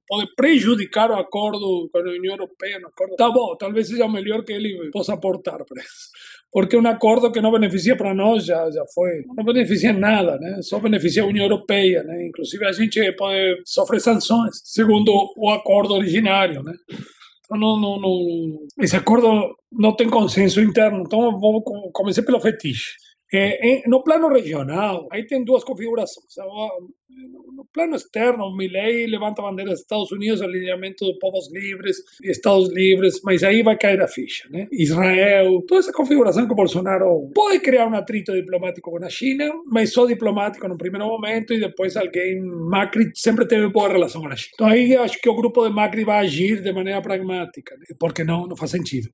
pode prejudicar o acordo com a União Europeia. No acordo. Tá bom, talvez seja melhor que ele possa aportar para isso. Porque um acordo que não beneficia para nós já, já foi, não beneficia nada, né? só beneficia a União Europeia. Né? Inclusive, a gente pode sofrer sanções, segundo o acordo originário. Né? Não, não, não, esse acordo não tem consenso interno, então vamos começar pelo fetiche. É, no plano regional, aí tem duas configurações. No plano externo, Milley levanta a bandeira dos Estados Unidos, alinhamento de povos livres, Estados livres, mas aí vai cair a ficha, né? Israel, toda essa configuração que o Bolsonaro pode criar um atrito diplomático com a China, mas só diplomático no primeiro momento e depois alguém, Macri sempre teve boa relação com a China. Então aí acho que o grupo de Macri vai agir de maneira pragmática, né? porque não, não faz sentido.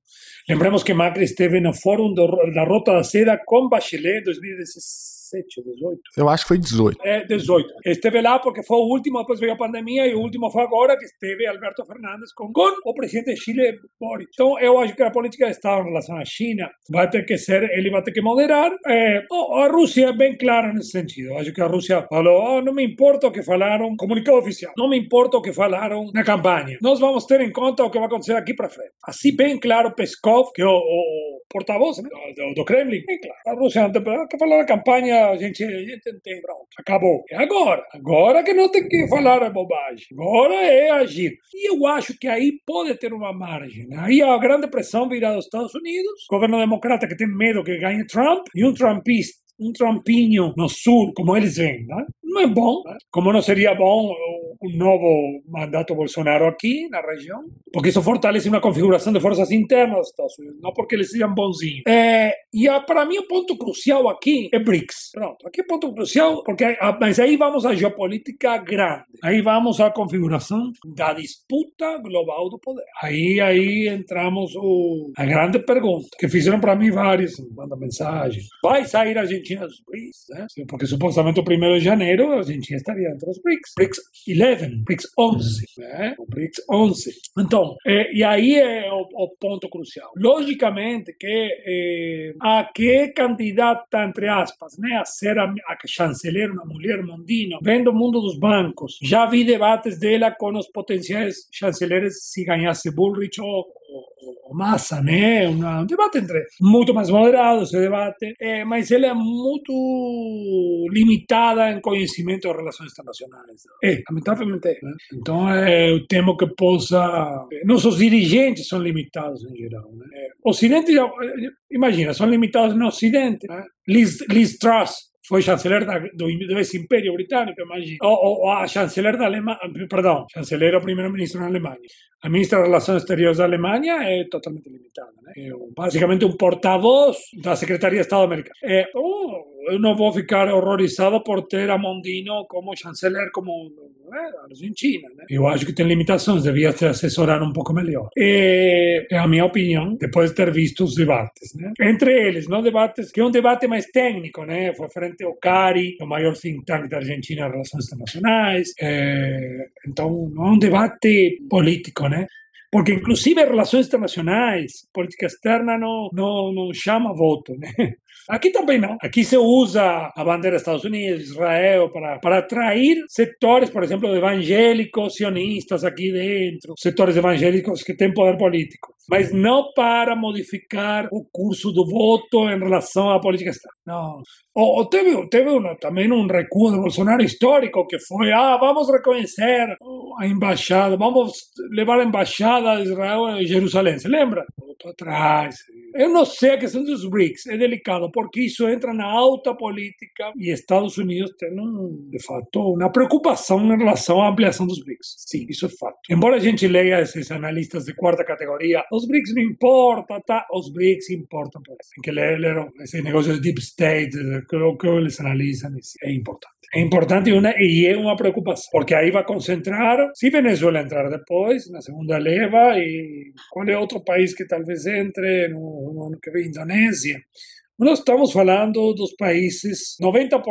Lembramos que Macri esteve no Fórum da Rota da Seda com Bachelet em 2016. 17, 18. Eu acho que foi 18. É, 18. Esteve lá porque foi o último, depois veio a pandemia, e o último foi agora, que esteve Alberto Fernandes com, com o presidente de Chile, Boric. Então, eu acho que a política de Estado em relação à China vai ter que ser, ele vai ter que moderar. É, a Rússia é bem clara nesse sentido. Eu acho que a Rússia falou, oh, não me importa o que falaram, comunicado oficial, não me importa o que falaram na campanha. Nós vamos ter em conta o que vai acontecer aqui para frente. Assim, bem claro, Peskov, que é o, o porta-voz né, do, do Kremlin, bem claro. A Rússia que falar na campanha, a gente, a gente entende, pronto, acabou. É agora. Agora que não tem que falar bobagem. Agora é agir. E eu acho que aí pode ter uma margem. Aí a grande pressão virá dos Estados Unidos, governo democrata que tem medo que ganhe Trump, e um trumpista um trampinho no sul, como eles veem, né? Não é bom, como não seria bom um novo mandato Bolsonaro aqui na região, porque isso fortalece uma configuração de forças internas dos Estados Unidos, não porque eles sejam bonzinhos. É, e para mim o ponto crucial aqui é BRICS. Pronto, aqui é ponto crucial, porque mas aí vamos à geopolítica grande, aí vamos à configuração da disputa global do poder. Aí aí entramos o, a grande pergunta que fizeram para mim vários, manda mensagem. Vai sair a Argentina dos BRICS, né? Porque supostamente o primeiro de janeiro a Argentina estaria entre os BRICS. BRICS 11, BRICS 11, né? O BRICS 11. Então, é, e aí é o, o, ponto crucial. Logicamente que é, a que candidata, entre aspas, né, a ser a, a chanceler, uma mulher mondino, vendo o mundo dos bancos, já vi debates dela com os potenciais chanceleres se ganhasse Bullrich ou Massa, né? um debate entre muito mais moderado esse debate, é, mas ele é muito limitada em conhecimento de relações internacionais. É, lamentavelmente é. Né? Então, é, eu temo que possa. Nossos dirigentes são limitados em geral. Né? Ocidente, imagina, são limitados no Ocidente. Né? Liz, Liz Truss foi chanceler da, do, do ex-império britânico, imagina. Ou, a chanceler da Alemanha, perdão, chanceler ou primeiro-ministro na Alemanha. A ministra de Relações Exteriores da Alemanha é totalmente limitada. Né? É basicamente um porta-voz da Secretaria de Estado americana. É, oh, eu não vou ficar horrorizado por ter a Mondino como chanceler, como é, Argentina. Né? Eu acho que tem limitações, devia se assessorar um pouco melhor. É, é, a minha opinião, depois de ter visto os debates. Né? Entre eles, não debates, que é um debate mais técnico, né? foi frente ao CARI, o maior think tank da Argentina em relações internacionais. É, então, não é um debate político, né? porque inclusive relações internacionais, política externa não, não, não chama voto, né? Aqui também não. Aqui se usa a bandeira dos Estados Unidos, Israel, para, para atrair setores, por exemplo, evangélicos, sionistas aqui dentro, setores evangélicos que têm poder político, mas não para modificar o curso do voto em relação à política externa. Não. Ou, teve, teve uma, também um recuo de Bolsonaro histórico que foi: ah, vamos reconhecer a embaixada, vamos levar a embaixada de Israel a Jerusalém. Se lembra? Voltou atrás. Eu não sei a questão dos BRICS, é delicado, porque isso entra na alta política e Estados Unidos tem, de fato, uma preocupação em relação à ampliação dos BRICS. Sim, isso é fato. Embora a gente leia esses analistas de quarta categoria, os BRICS não importam, tá? Os BRICS importam. Tem que ler, ler esse negócio de deep state, o que eles analisam, é importante. É importante e, uma, e é uma preocupação, porque aí vai concentrar, se Venezuela entrar depois, na segunda leva, e qual é outro país que talvez entre no, no ano que vem, Indonésia. Nós estamos falando dos países, 90%,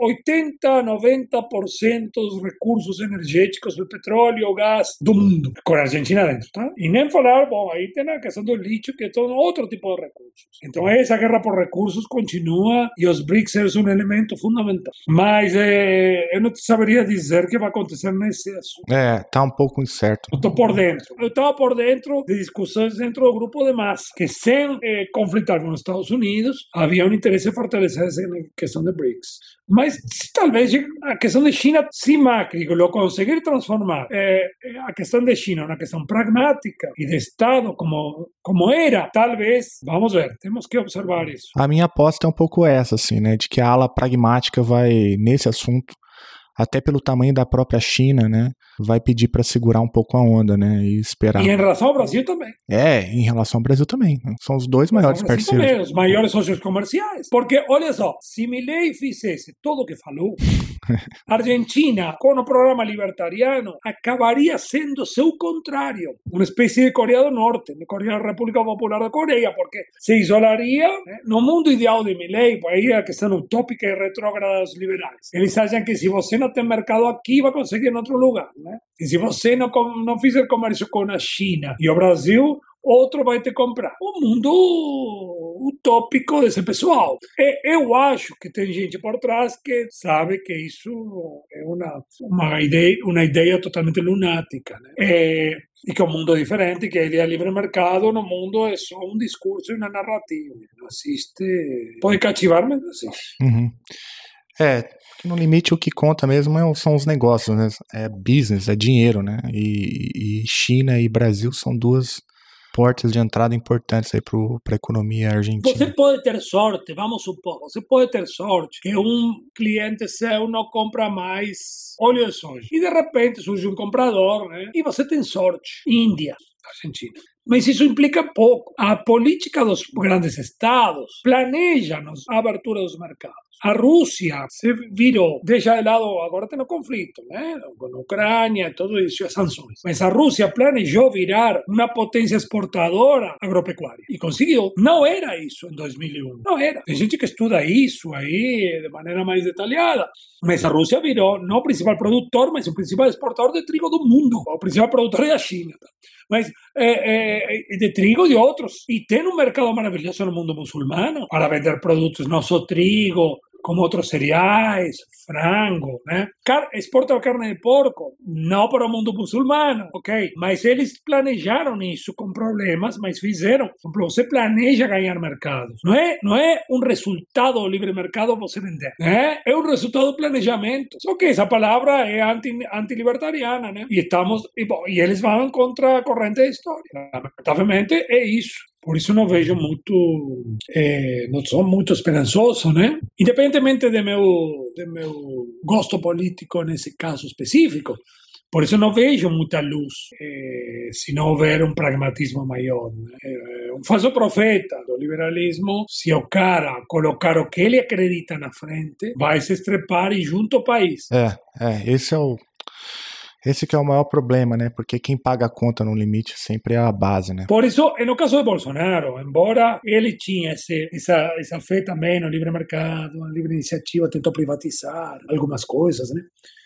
80, 90% dos recursos energéticos do petróleo, gás do mundo, com a Argentina dentro, tá? E nem falar, bom, aí tem a questão do lítio, que é todo outro tipo de recursos. Então, essa guerra por recursos continua e os BRICS é um elemento fundamental. Mas é, eu não saberia dizer o que vai acontecer nesse assunto. É, tá um pouco incerto. Eu estou por dentro. Eu estava por dentro de discussões dentro do grupo de massa, que sem é, conflitar com os Estados Unidos, havia um interesse em fortalecer essa questão de BRICS. Mas talvez a questão de China, se Macri conseguir transformar é, a questão de China uma questão pragmática e de Estado como, como era, talvez, vamos ver, temos que observar isso. A minha aposta é um pouco essa, assim, né, de que a ala pragmática vai, nesse assunto, até pelo tamanho da própria China, né, vai pedir para segurar um pouco a onda, né, e esperar. E em relação ao Brasil também. É, em relação ao Brasil também. Né? São os dois maiores parceiros. Também, os maiores sócios comerciais. Porque, olha só, se Milei fizesse tudo o que falou, a (laughs) Argentina, com o programa libertariano, acabaria sendo seu contrário. Uma espécie de Coreia do Norte, de Coreia da República Popular da Coreia, porque se isolaria né, no mundo ideal de Milei, aí a questão utópica e retrógrada dos liberais. Eles acham que se você não tem mercado aqui, vai conseguir em outro lugar. Né? E se você não, não fizer comércio com a China e o Brasil, outro vai te comprar. O mundo utópico desse pessoal. E eu acho que tem gente por trás que sabe que isso é uma, uma, ideia, uma ideia totalmente lunática. Né? É, e que o mundo é diferente, que a ideia livre mercado no mundo é só um discurso e uma narrativa. Não existe. Pode cativar, mas não existe. Uhum. É, no limite o que conta mesmo é são os negócios, né? É business, é dinheiro, né? E, e China e Brasil são duas portas de entrada importantes aí para a economia argentina. Você pode ter sorte, vamos supor, você pode ter sorte que um cliente seu não compra mais óleo de soja. E de repente surge um comprador, né? E você tem sorte. Índia, Argentina. Mas isso implica pouco. A política dos grandes estados planeja a abertura dos mercados. A Rússia se virou, deixa de lado, agora tem o conflito, né? Com a Ucrânia e tudo isso, as sanções. Mas a Rússia planejou virar uma potência exportadora agropecuária. E conseguiu. Não era isso em 2001. Não era. Tem gente que estuda isso aí de maneira mais detalhada. Mas a Rússia virou não o principal produtor, mas o principal exportador de trigo do mundo. O principal produtor é a China. É, é, de trigo de outros. E tem um mercado maravilhoso no mundo muçulmano para vender produtos, não só trigo, como outros cereais, frango, né? Car exportam carne de porco, não para o mundo muçulmano, ok? Mas eles planejaram isso com problemas, mas fizeram. Você planeja ganhar mercados. Não é, não é um resultado do livre mercado você vender, né? É um resultado do planejamento. Só que essa palavra é anti, anti-libertariana, né? E estamos, e, bom, e eles vão contra a corrente da história. Lamentavelmente é isso. Por isso não vejo muito, é, não sou muito esperançoso, né? Independentemente do meu, do meu gosto político nesse caso específico, por isso não vejo muita luz é, se não houver um pragmatismo maior. Né? É, um falso profeta do liberalismo, se o cara colocar o que ele acredita na frente, vai se estrepar e junto ao país. É, é esse é o esse que é o maior problema, né? Porque quem paga a conta no limite sempre é a base, né? Por isso, no caso de Bolsonaro, embora ele tinha esse, essa, essa fé também no livre mercado, na livre iniciativa, tentou privatizar algumas coisas, né?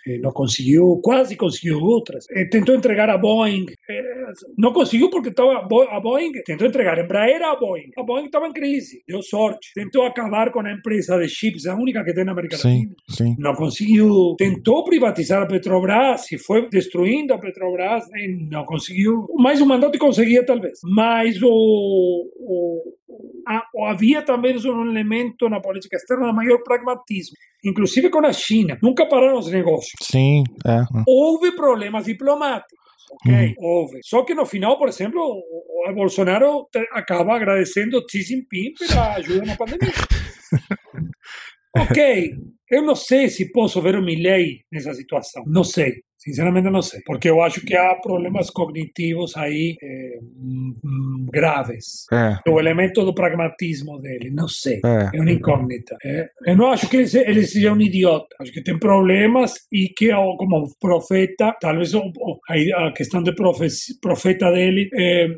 Eh, não conseguiu, quase conseguiu outras. Eh, tentou entregar a Boeing, eh, não conseguiu porque estava a Boeing, tentou entregar a Embraer a Boeing. A Boeing estava em crise, deu sorte. Tentou acabar com a empresa de chips, a única que tem na América sim, Latina. Sim. Não conseguiu. Tentou privatizar a Petrobras e foi destruindo a Petrobras, e não conseguiu. Mais um mandato conseguia, talvez. Mas o, o havia também um elemento na política externa de maior pragmatismo, inclusive com a China. Nunca pararam os negócios. Sim, é. Houve problemas diplomáticos. Ok, uhum. houve. Só que no final, por exemplo, o Bolsonaro acaba agradecendo Xi Jinping pela ajuda na pandemia. (laughs) ok, eu não sei se posso ver o Milley nessa situação. Não sei. Sinceramente não sei, porque eu acho que há problemas cognitivos aí é, graves. É. O elemento do pragmatismo dele, não sei, é, é uma incógnita. É. Eu não acho que ele, ele seja um idiota, acho que tem problemas e que como profeta, talvez a questão de profeta dele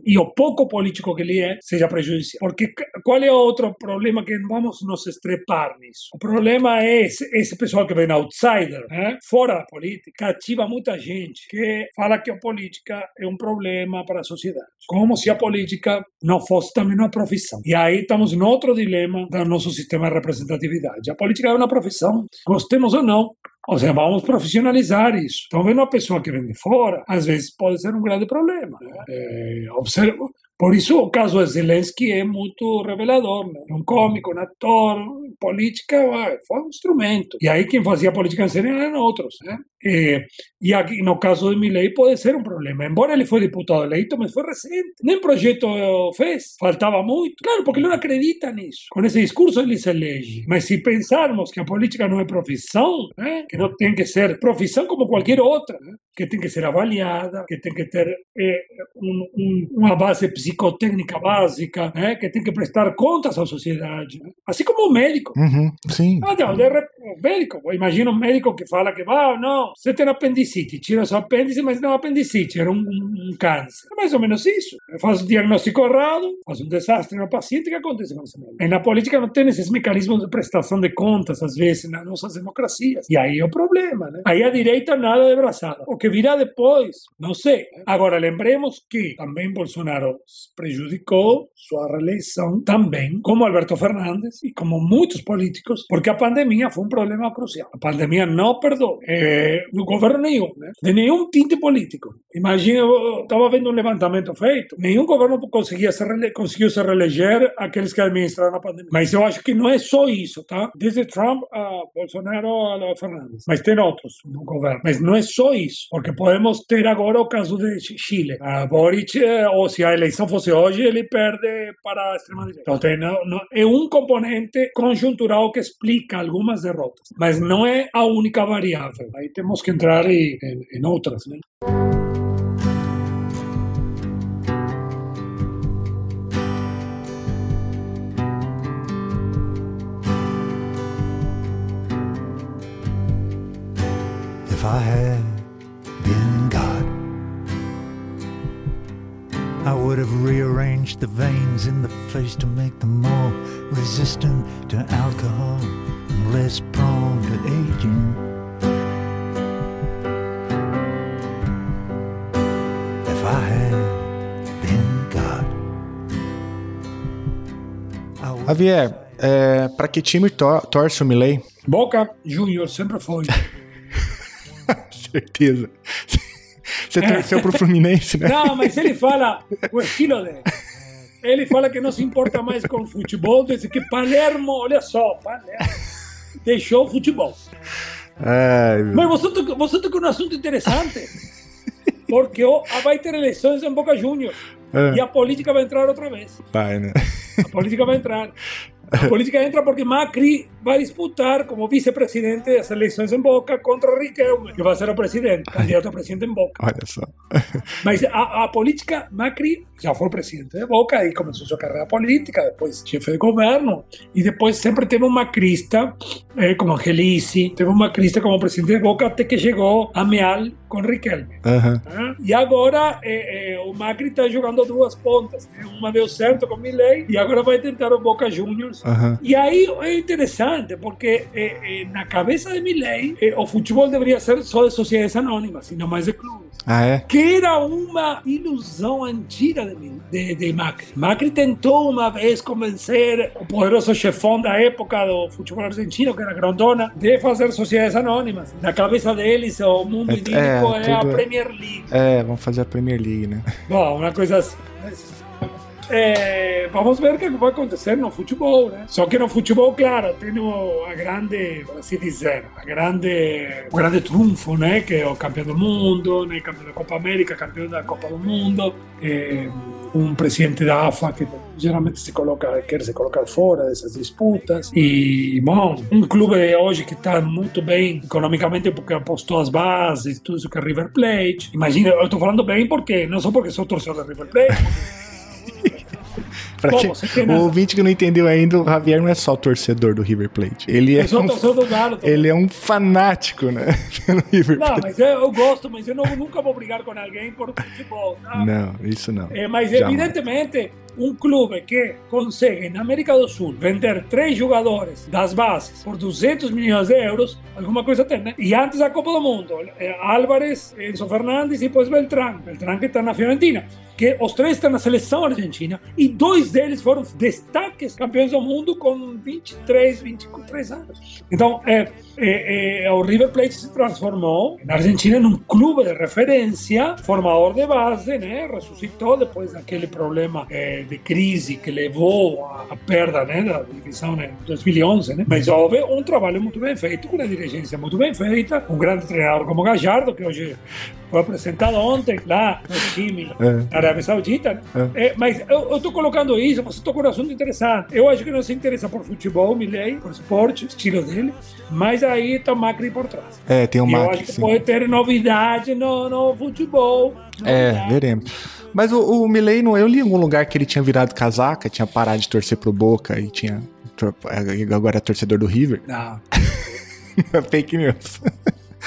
e o pouco político que ele é seja prejudicial. Porque qual é o outro problema que vamos nos estrepar nisso? O problema é esse, esse pessoal que vem outsider, fora da política, ativa muito muita gente que fala que a política é um problema para a sociedade. Como se a política não fosse também uma profissão. E aí estamos no outro dilema do nosso sistema de representatividade. A política é uma profissão, gostemos ou não. Ou seja, vamos profissionalizar isso. Então, vendo uma pessoa que vem de fora, às vezes pode ser um grande problema. Né? É, observo, por isso, o caso de Zelensky é muito revelador. Né? Um cômico, um ator, política foi um instrumento. E aí quem fazia política em cena eram outros. Né? E, e aqui, no caso de Milley, pode ser um problema. Embora ele foi deputado eleito, mas foi recente. Nem projeto fez. Faltava muito. Claro, porque ele não acredita nisso. Com esse discurso ele se elege. Mas se pensarmos que a política não é profissão, né? que não tem que ser profissão como qualquer outra, né? que tem que ser avaliada, que tem que ter eh, um, um, uma base psicológica psicotécnica básica, né, que tem que prestar contas à sociedade. Né? Assim como o médico. Uhum, sim. Ah, não, de, o médico, imagina um médico que fala que, ah, não, você tem apendicite, tira seu apêndice, mas não é apendicite, era um, um, câncer. É mais ou menos isso. Faz o diagnóstico errado, faz um desastre no paciente, o que acontece com esse médico? E na política não tem esses mecanismos de prestação de contas, às vezes, nas nossas democracias. E aí é o problema, né? Aí a direita nada de braçada. O que virá depois, não sei. Agora, lembremos que também Bolsonaro prejudicou sua reeleição também, como Alberto Fernandes e como muitos políticos, porque a pandemia foi um problema crucial. A pandemia não perdoou é, do governo nenhum, né? de nenhum tinte político. Imagina, eu estava vendo um levantamento feito, nenhum governo conseguia se conseguiu se reeleger aqueles que administraram a pandemia. Mas eu acho que não é só isso, tá? Desde Trump a Bolsonaro a Fernandes. Mas tem outros no governo. Mas não é só isso. Porque podemos ter agora o caso de Chile. A Boric, eh, ou se a eleição hoje, ele perde para a extrema-direita. Então, tem, não, é componente conjuntural que explica algumas derrotas, mas não é a única variável. Aí temos que entrar em, em, em outras. I would have rearranged the veins in the face to make them more resistant to alcohol and less prone to aging. If I had been God, I would Javier, é, pra que time tor torce o Milley? Boca Junior sempre foi. (laughs) Certeza. Você torceu pro Fluminense, né? Não, mas ele fala o estilo dele. Ele fala que não se importa mais com o futebol, desde que Palermo, olha só, Palermo deixou o futebol. Ai, meu- Mas você tocou, você tocou um assunto interessante. Porque vai ter eleições em Boca Juniors. É. E a política vai entrar outra vez. pai, né? A política vai entrar. A (laughs) política entra porque Macri vai disputar como vice-presidente as eleições em Boca contra Riquelme, que vai ser o presidente, candidato a presidente em Boca. Olha só. Mas a, a política, Macri já foi presidente de Boca e começou sua carreira política, depois chefe de governo, e depois sempre teve um macrista, eh, como Angelici, teve um macrista como presidente de Boca até que chegou a Meal com Riquelme. Né? E agora eh, eh, o Macri está jogando duas pontas. né? Uma deu certo com Milley e agora vai tentar o Boca Juniors. Aham. E aí é interessante, porque eh, eh, na cabeça de Milley, eh, o futebol deveria ser só de sociedades anônimas, e não mais de clubes. Ah, é? Que era uma ilusão antiga de, de, de Macri. Macri tentou uma vez convencer o poderoso chefão da época do futebol argentino, que era Grondona, de fazer sociedades anônimas. Na cabeça deles, o mundo É, idílico é, é, a Premier League. É, vamos fazer a Premier League, né? Bom, uma coisa assim. É, vamos ver o que vai acontecer no futebol, né? Só que no futebol, claro, tem a grande, por assim dizer, a grande, o grande trunfo, né? Que é o campeão do mundo, né? Campeão da Copa América, campeão da Copa do Mundo. É, um presidente da AFA que geralmente se coloca, quer se colocar fora dessas disputas. E, bom, um clube hoje que está muito bem economicamente porque apostou as bases, tudo isso que é River Plate. Imagina, eu estou falando bem porque, não só porque sou torcedor de River Plate, Pra quem- o ouvinte que não entendeu ainda, o Javier não é só torcedor do River Plate. Ele é, eu um, Galo ele é um fanático, né? (laughs) Pelo River Não, Plate. mas eu, eu gosto, mas eu não, nunca vou brigar com alguém por futebol, tá? Não, isso não. É, mas Jamais. evidentemente um clube que consegue na América do Sul vender três jogadores das bases por 200 milhões de euros, alguma coisa tem, né? E antes da Copa do Mundo, eh, Álvares, Enzo Fernandes e depois Beltrán. Beltrán que está na Fiorentina. Que os três estão na seleção argentina e dois deles foram destaques campeões do mundo com 23, 23 anos. Então, é, é, é, o River Plate se transformou na Argentina num clube de referência, formador de base, né? Ressuscitou depois daquele problema eh, de crise que levou à, perda né, da divisão em 2011, né? Mas houve um trabalho muito bem feito, com uma dirigência muito bem feita, um grande treinador como Gallardo, que hoje foi apresentado ontem lá no time na Arábia Saudita, né? É, mas eu estou colocando isso, você tocou um assunto interessante. Eu acho que não se interessa por futebol, Milei, por esporte, estilo dele, mas aí está Macri por trás. É, tem o eu Macri, acho que sim. pode ter novidade no, no futebol. É, Novidade. veremos. Mas o, o Milley, não- eu li em algum lugar que ele tinha virado casaca, tinha parado de torcer pro Boca e tinha. Agora é torcedor do River. Não. (laughs) Fake news.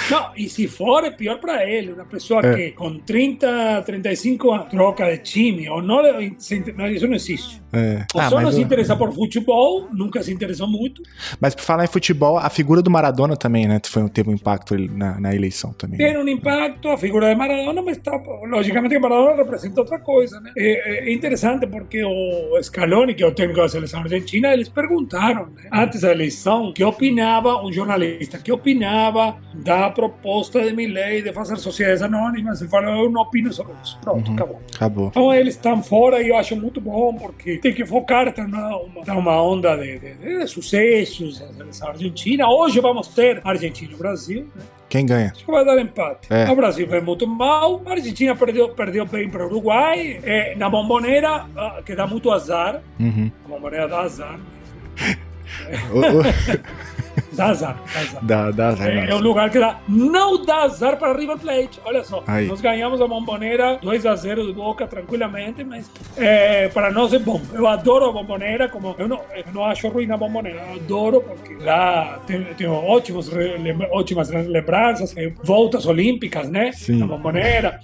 Não, e se for, é pior para ele. Uma pessoa É. que com 30, 35 anos troca de time, ou não, isso não existe. É. Ou Ah, só não se interessa por futebol, nunca se interessou muito. mas por falar em futebol, a figura do Maradona também, né? Foi, teve um impacto na, na eleição também. Tem um impacto a figura de Maradona, mas tá, logicamente Maradona representa outra coisa, né? É, é interessante porque o Scaloni, que é o técnico da seleção argentina, eles perguntaram, né, antes da eleição, que opinava, um jornalista, que opinava da proposta de Milley de fazer sociedades anônimas. Ele falou, eu não opino sobre isso. Pronto, acabou. Acabou. Então eles estão fora e eu acho muito bom porque tem que focar, numa, uma, tá uma onda de, de, de sucessos a argentina. Hoje vamos ter Argentina e Brasil, né? Quem ganha? Acho que vai dar empate. É. O Brasil vai muito mal. A Argentina perdeu, perdeu bem para o Uruguai. É, na bomboneira, ah, que dá muito azar. Uhum. A bomboneira dá azar. O- (laughs) o- (laughs) Dá azar, dá azar. dá, dá, azar, É, é um lugar que dá, não dá azar para River Plate. Olha só, Aí. nós ganhamos a Bomboneira 2 a 0 de Boca tranquilamente, mas é, para nós é bom. Eu adoro a Bomboneira, como eu não, eu não acho ruim a Bomboneira, eu adoro porque lá ótimos, lembra- ótimas lembranças, voltas olímpicas, né? Sim. Na Bomboneira.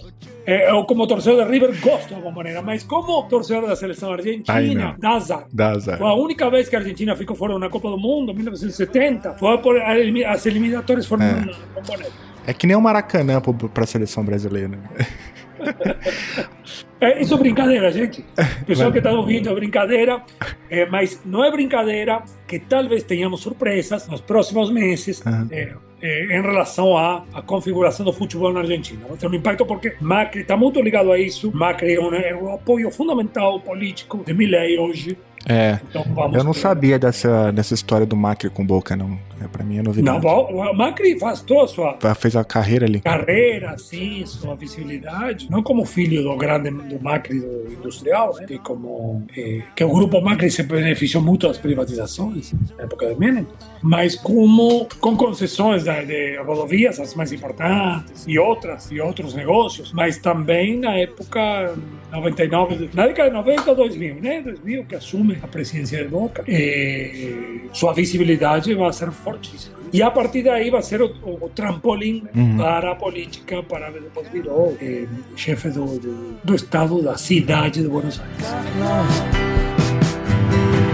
É, eu, como torcedor de River, gosto da Bomboneira, mas como torcedor da seleção argentina, não. dá azar. Dá azar. Foi a única vez que a Argentina ficou fora na Copa do Mundo, em 1970, foi por a as eliminatórias foram É. na Bomboneira. É que nem o Maracanã pro- pra seleção brasileira. (laughs) (laughs) É, isso é brincadeira, gente. Pessoal que está ouvindo é brincadeira, é, mas não é brincadeira que talvez tenhamos surpresas nos próximos meses Aham. é, em relação à, à configuração do futebol na Argentina. Vai ter um impacto porque Macri está muito ligado a isso. Macri é um, é um apoio fundamental político de Milei hoje. É. Então Eu não ter- sabia dessa, dessa história do Macri com Boca, não. É, pra mim é Não, novidade. o Macri faz toda a sua Fez a carreira ali. carreira, assim, sua visibilidade, não como filho do grande do Macri do industrial, né? E como eh, que o grupo Macri se beneficiou muito das privatizações na época de Menem, mas como com concessões de rodovias as mais importantes e outras e outros negócios, mas também na época 99, na década de 90 2000, né? 2000 que assume a presidência de Boca, eh, sua visibilidade vai ser fortíssima. E a partir daí vai ser o, o, o trampolim Uhum. para a política, para depois virou eh, chefe do, do, do estado da cidade de Buenos Aires.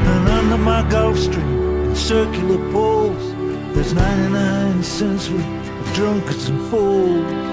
And under my Gulf Stream, in circular poles, there's 99 cents of drunkards and fools.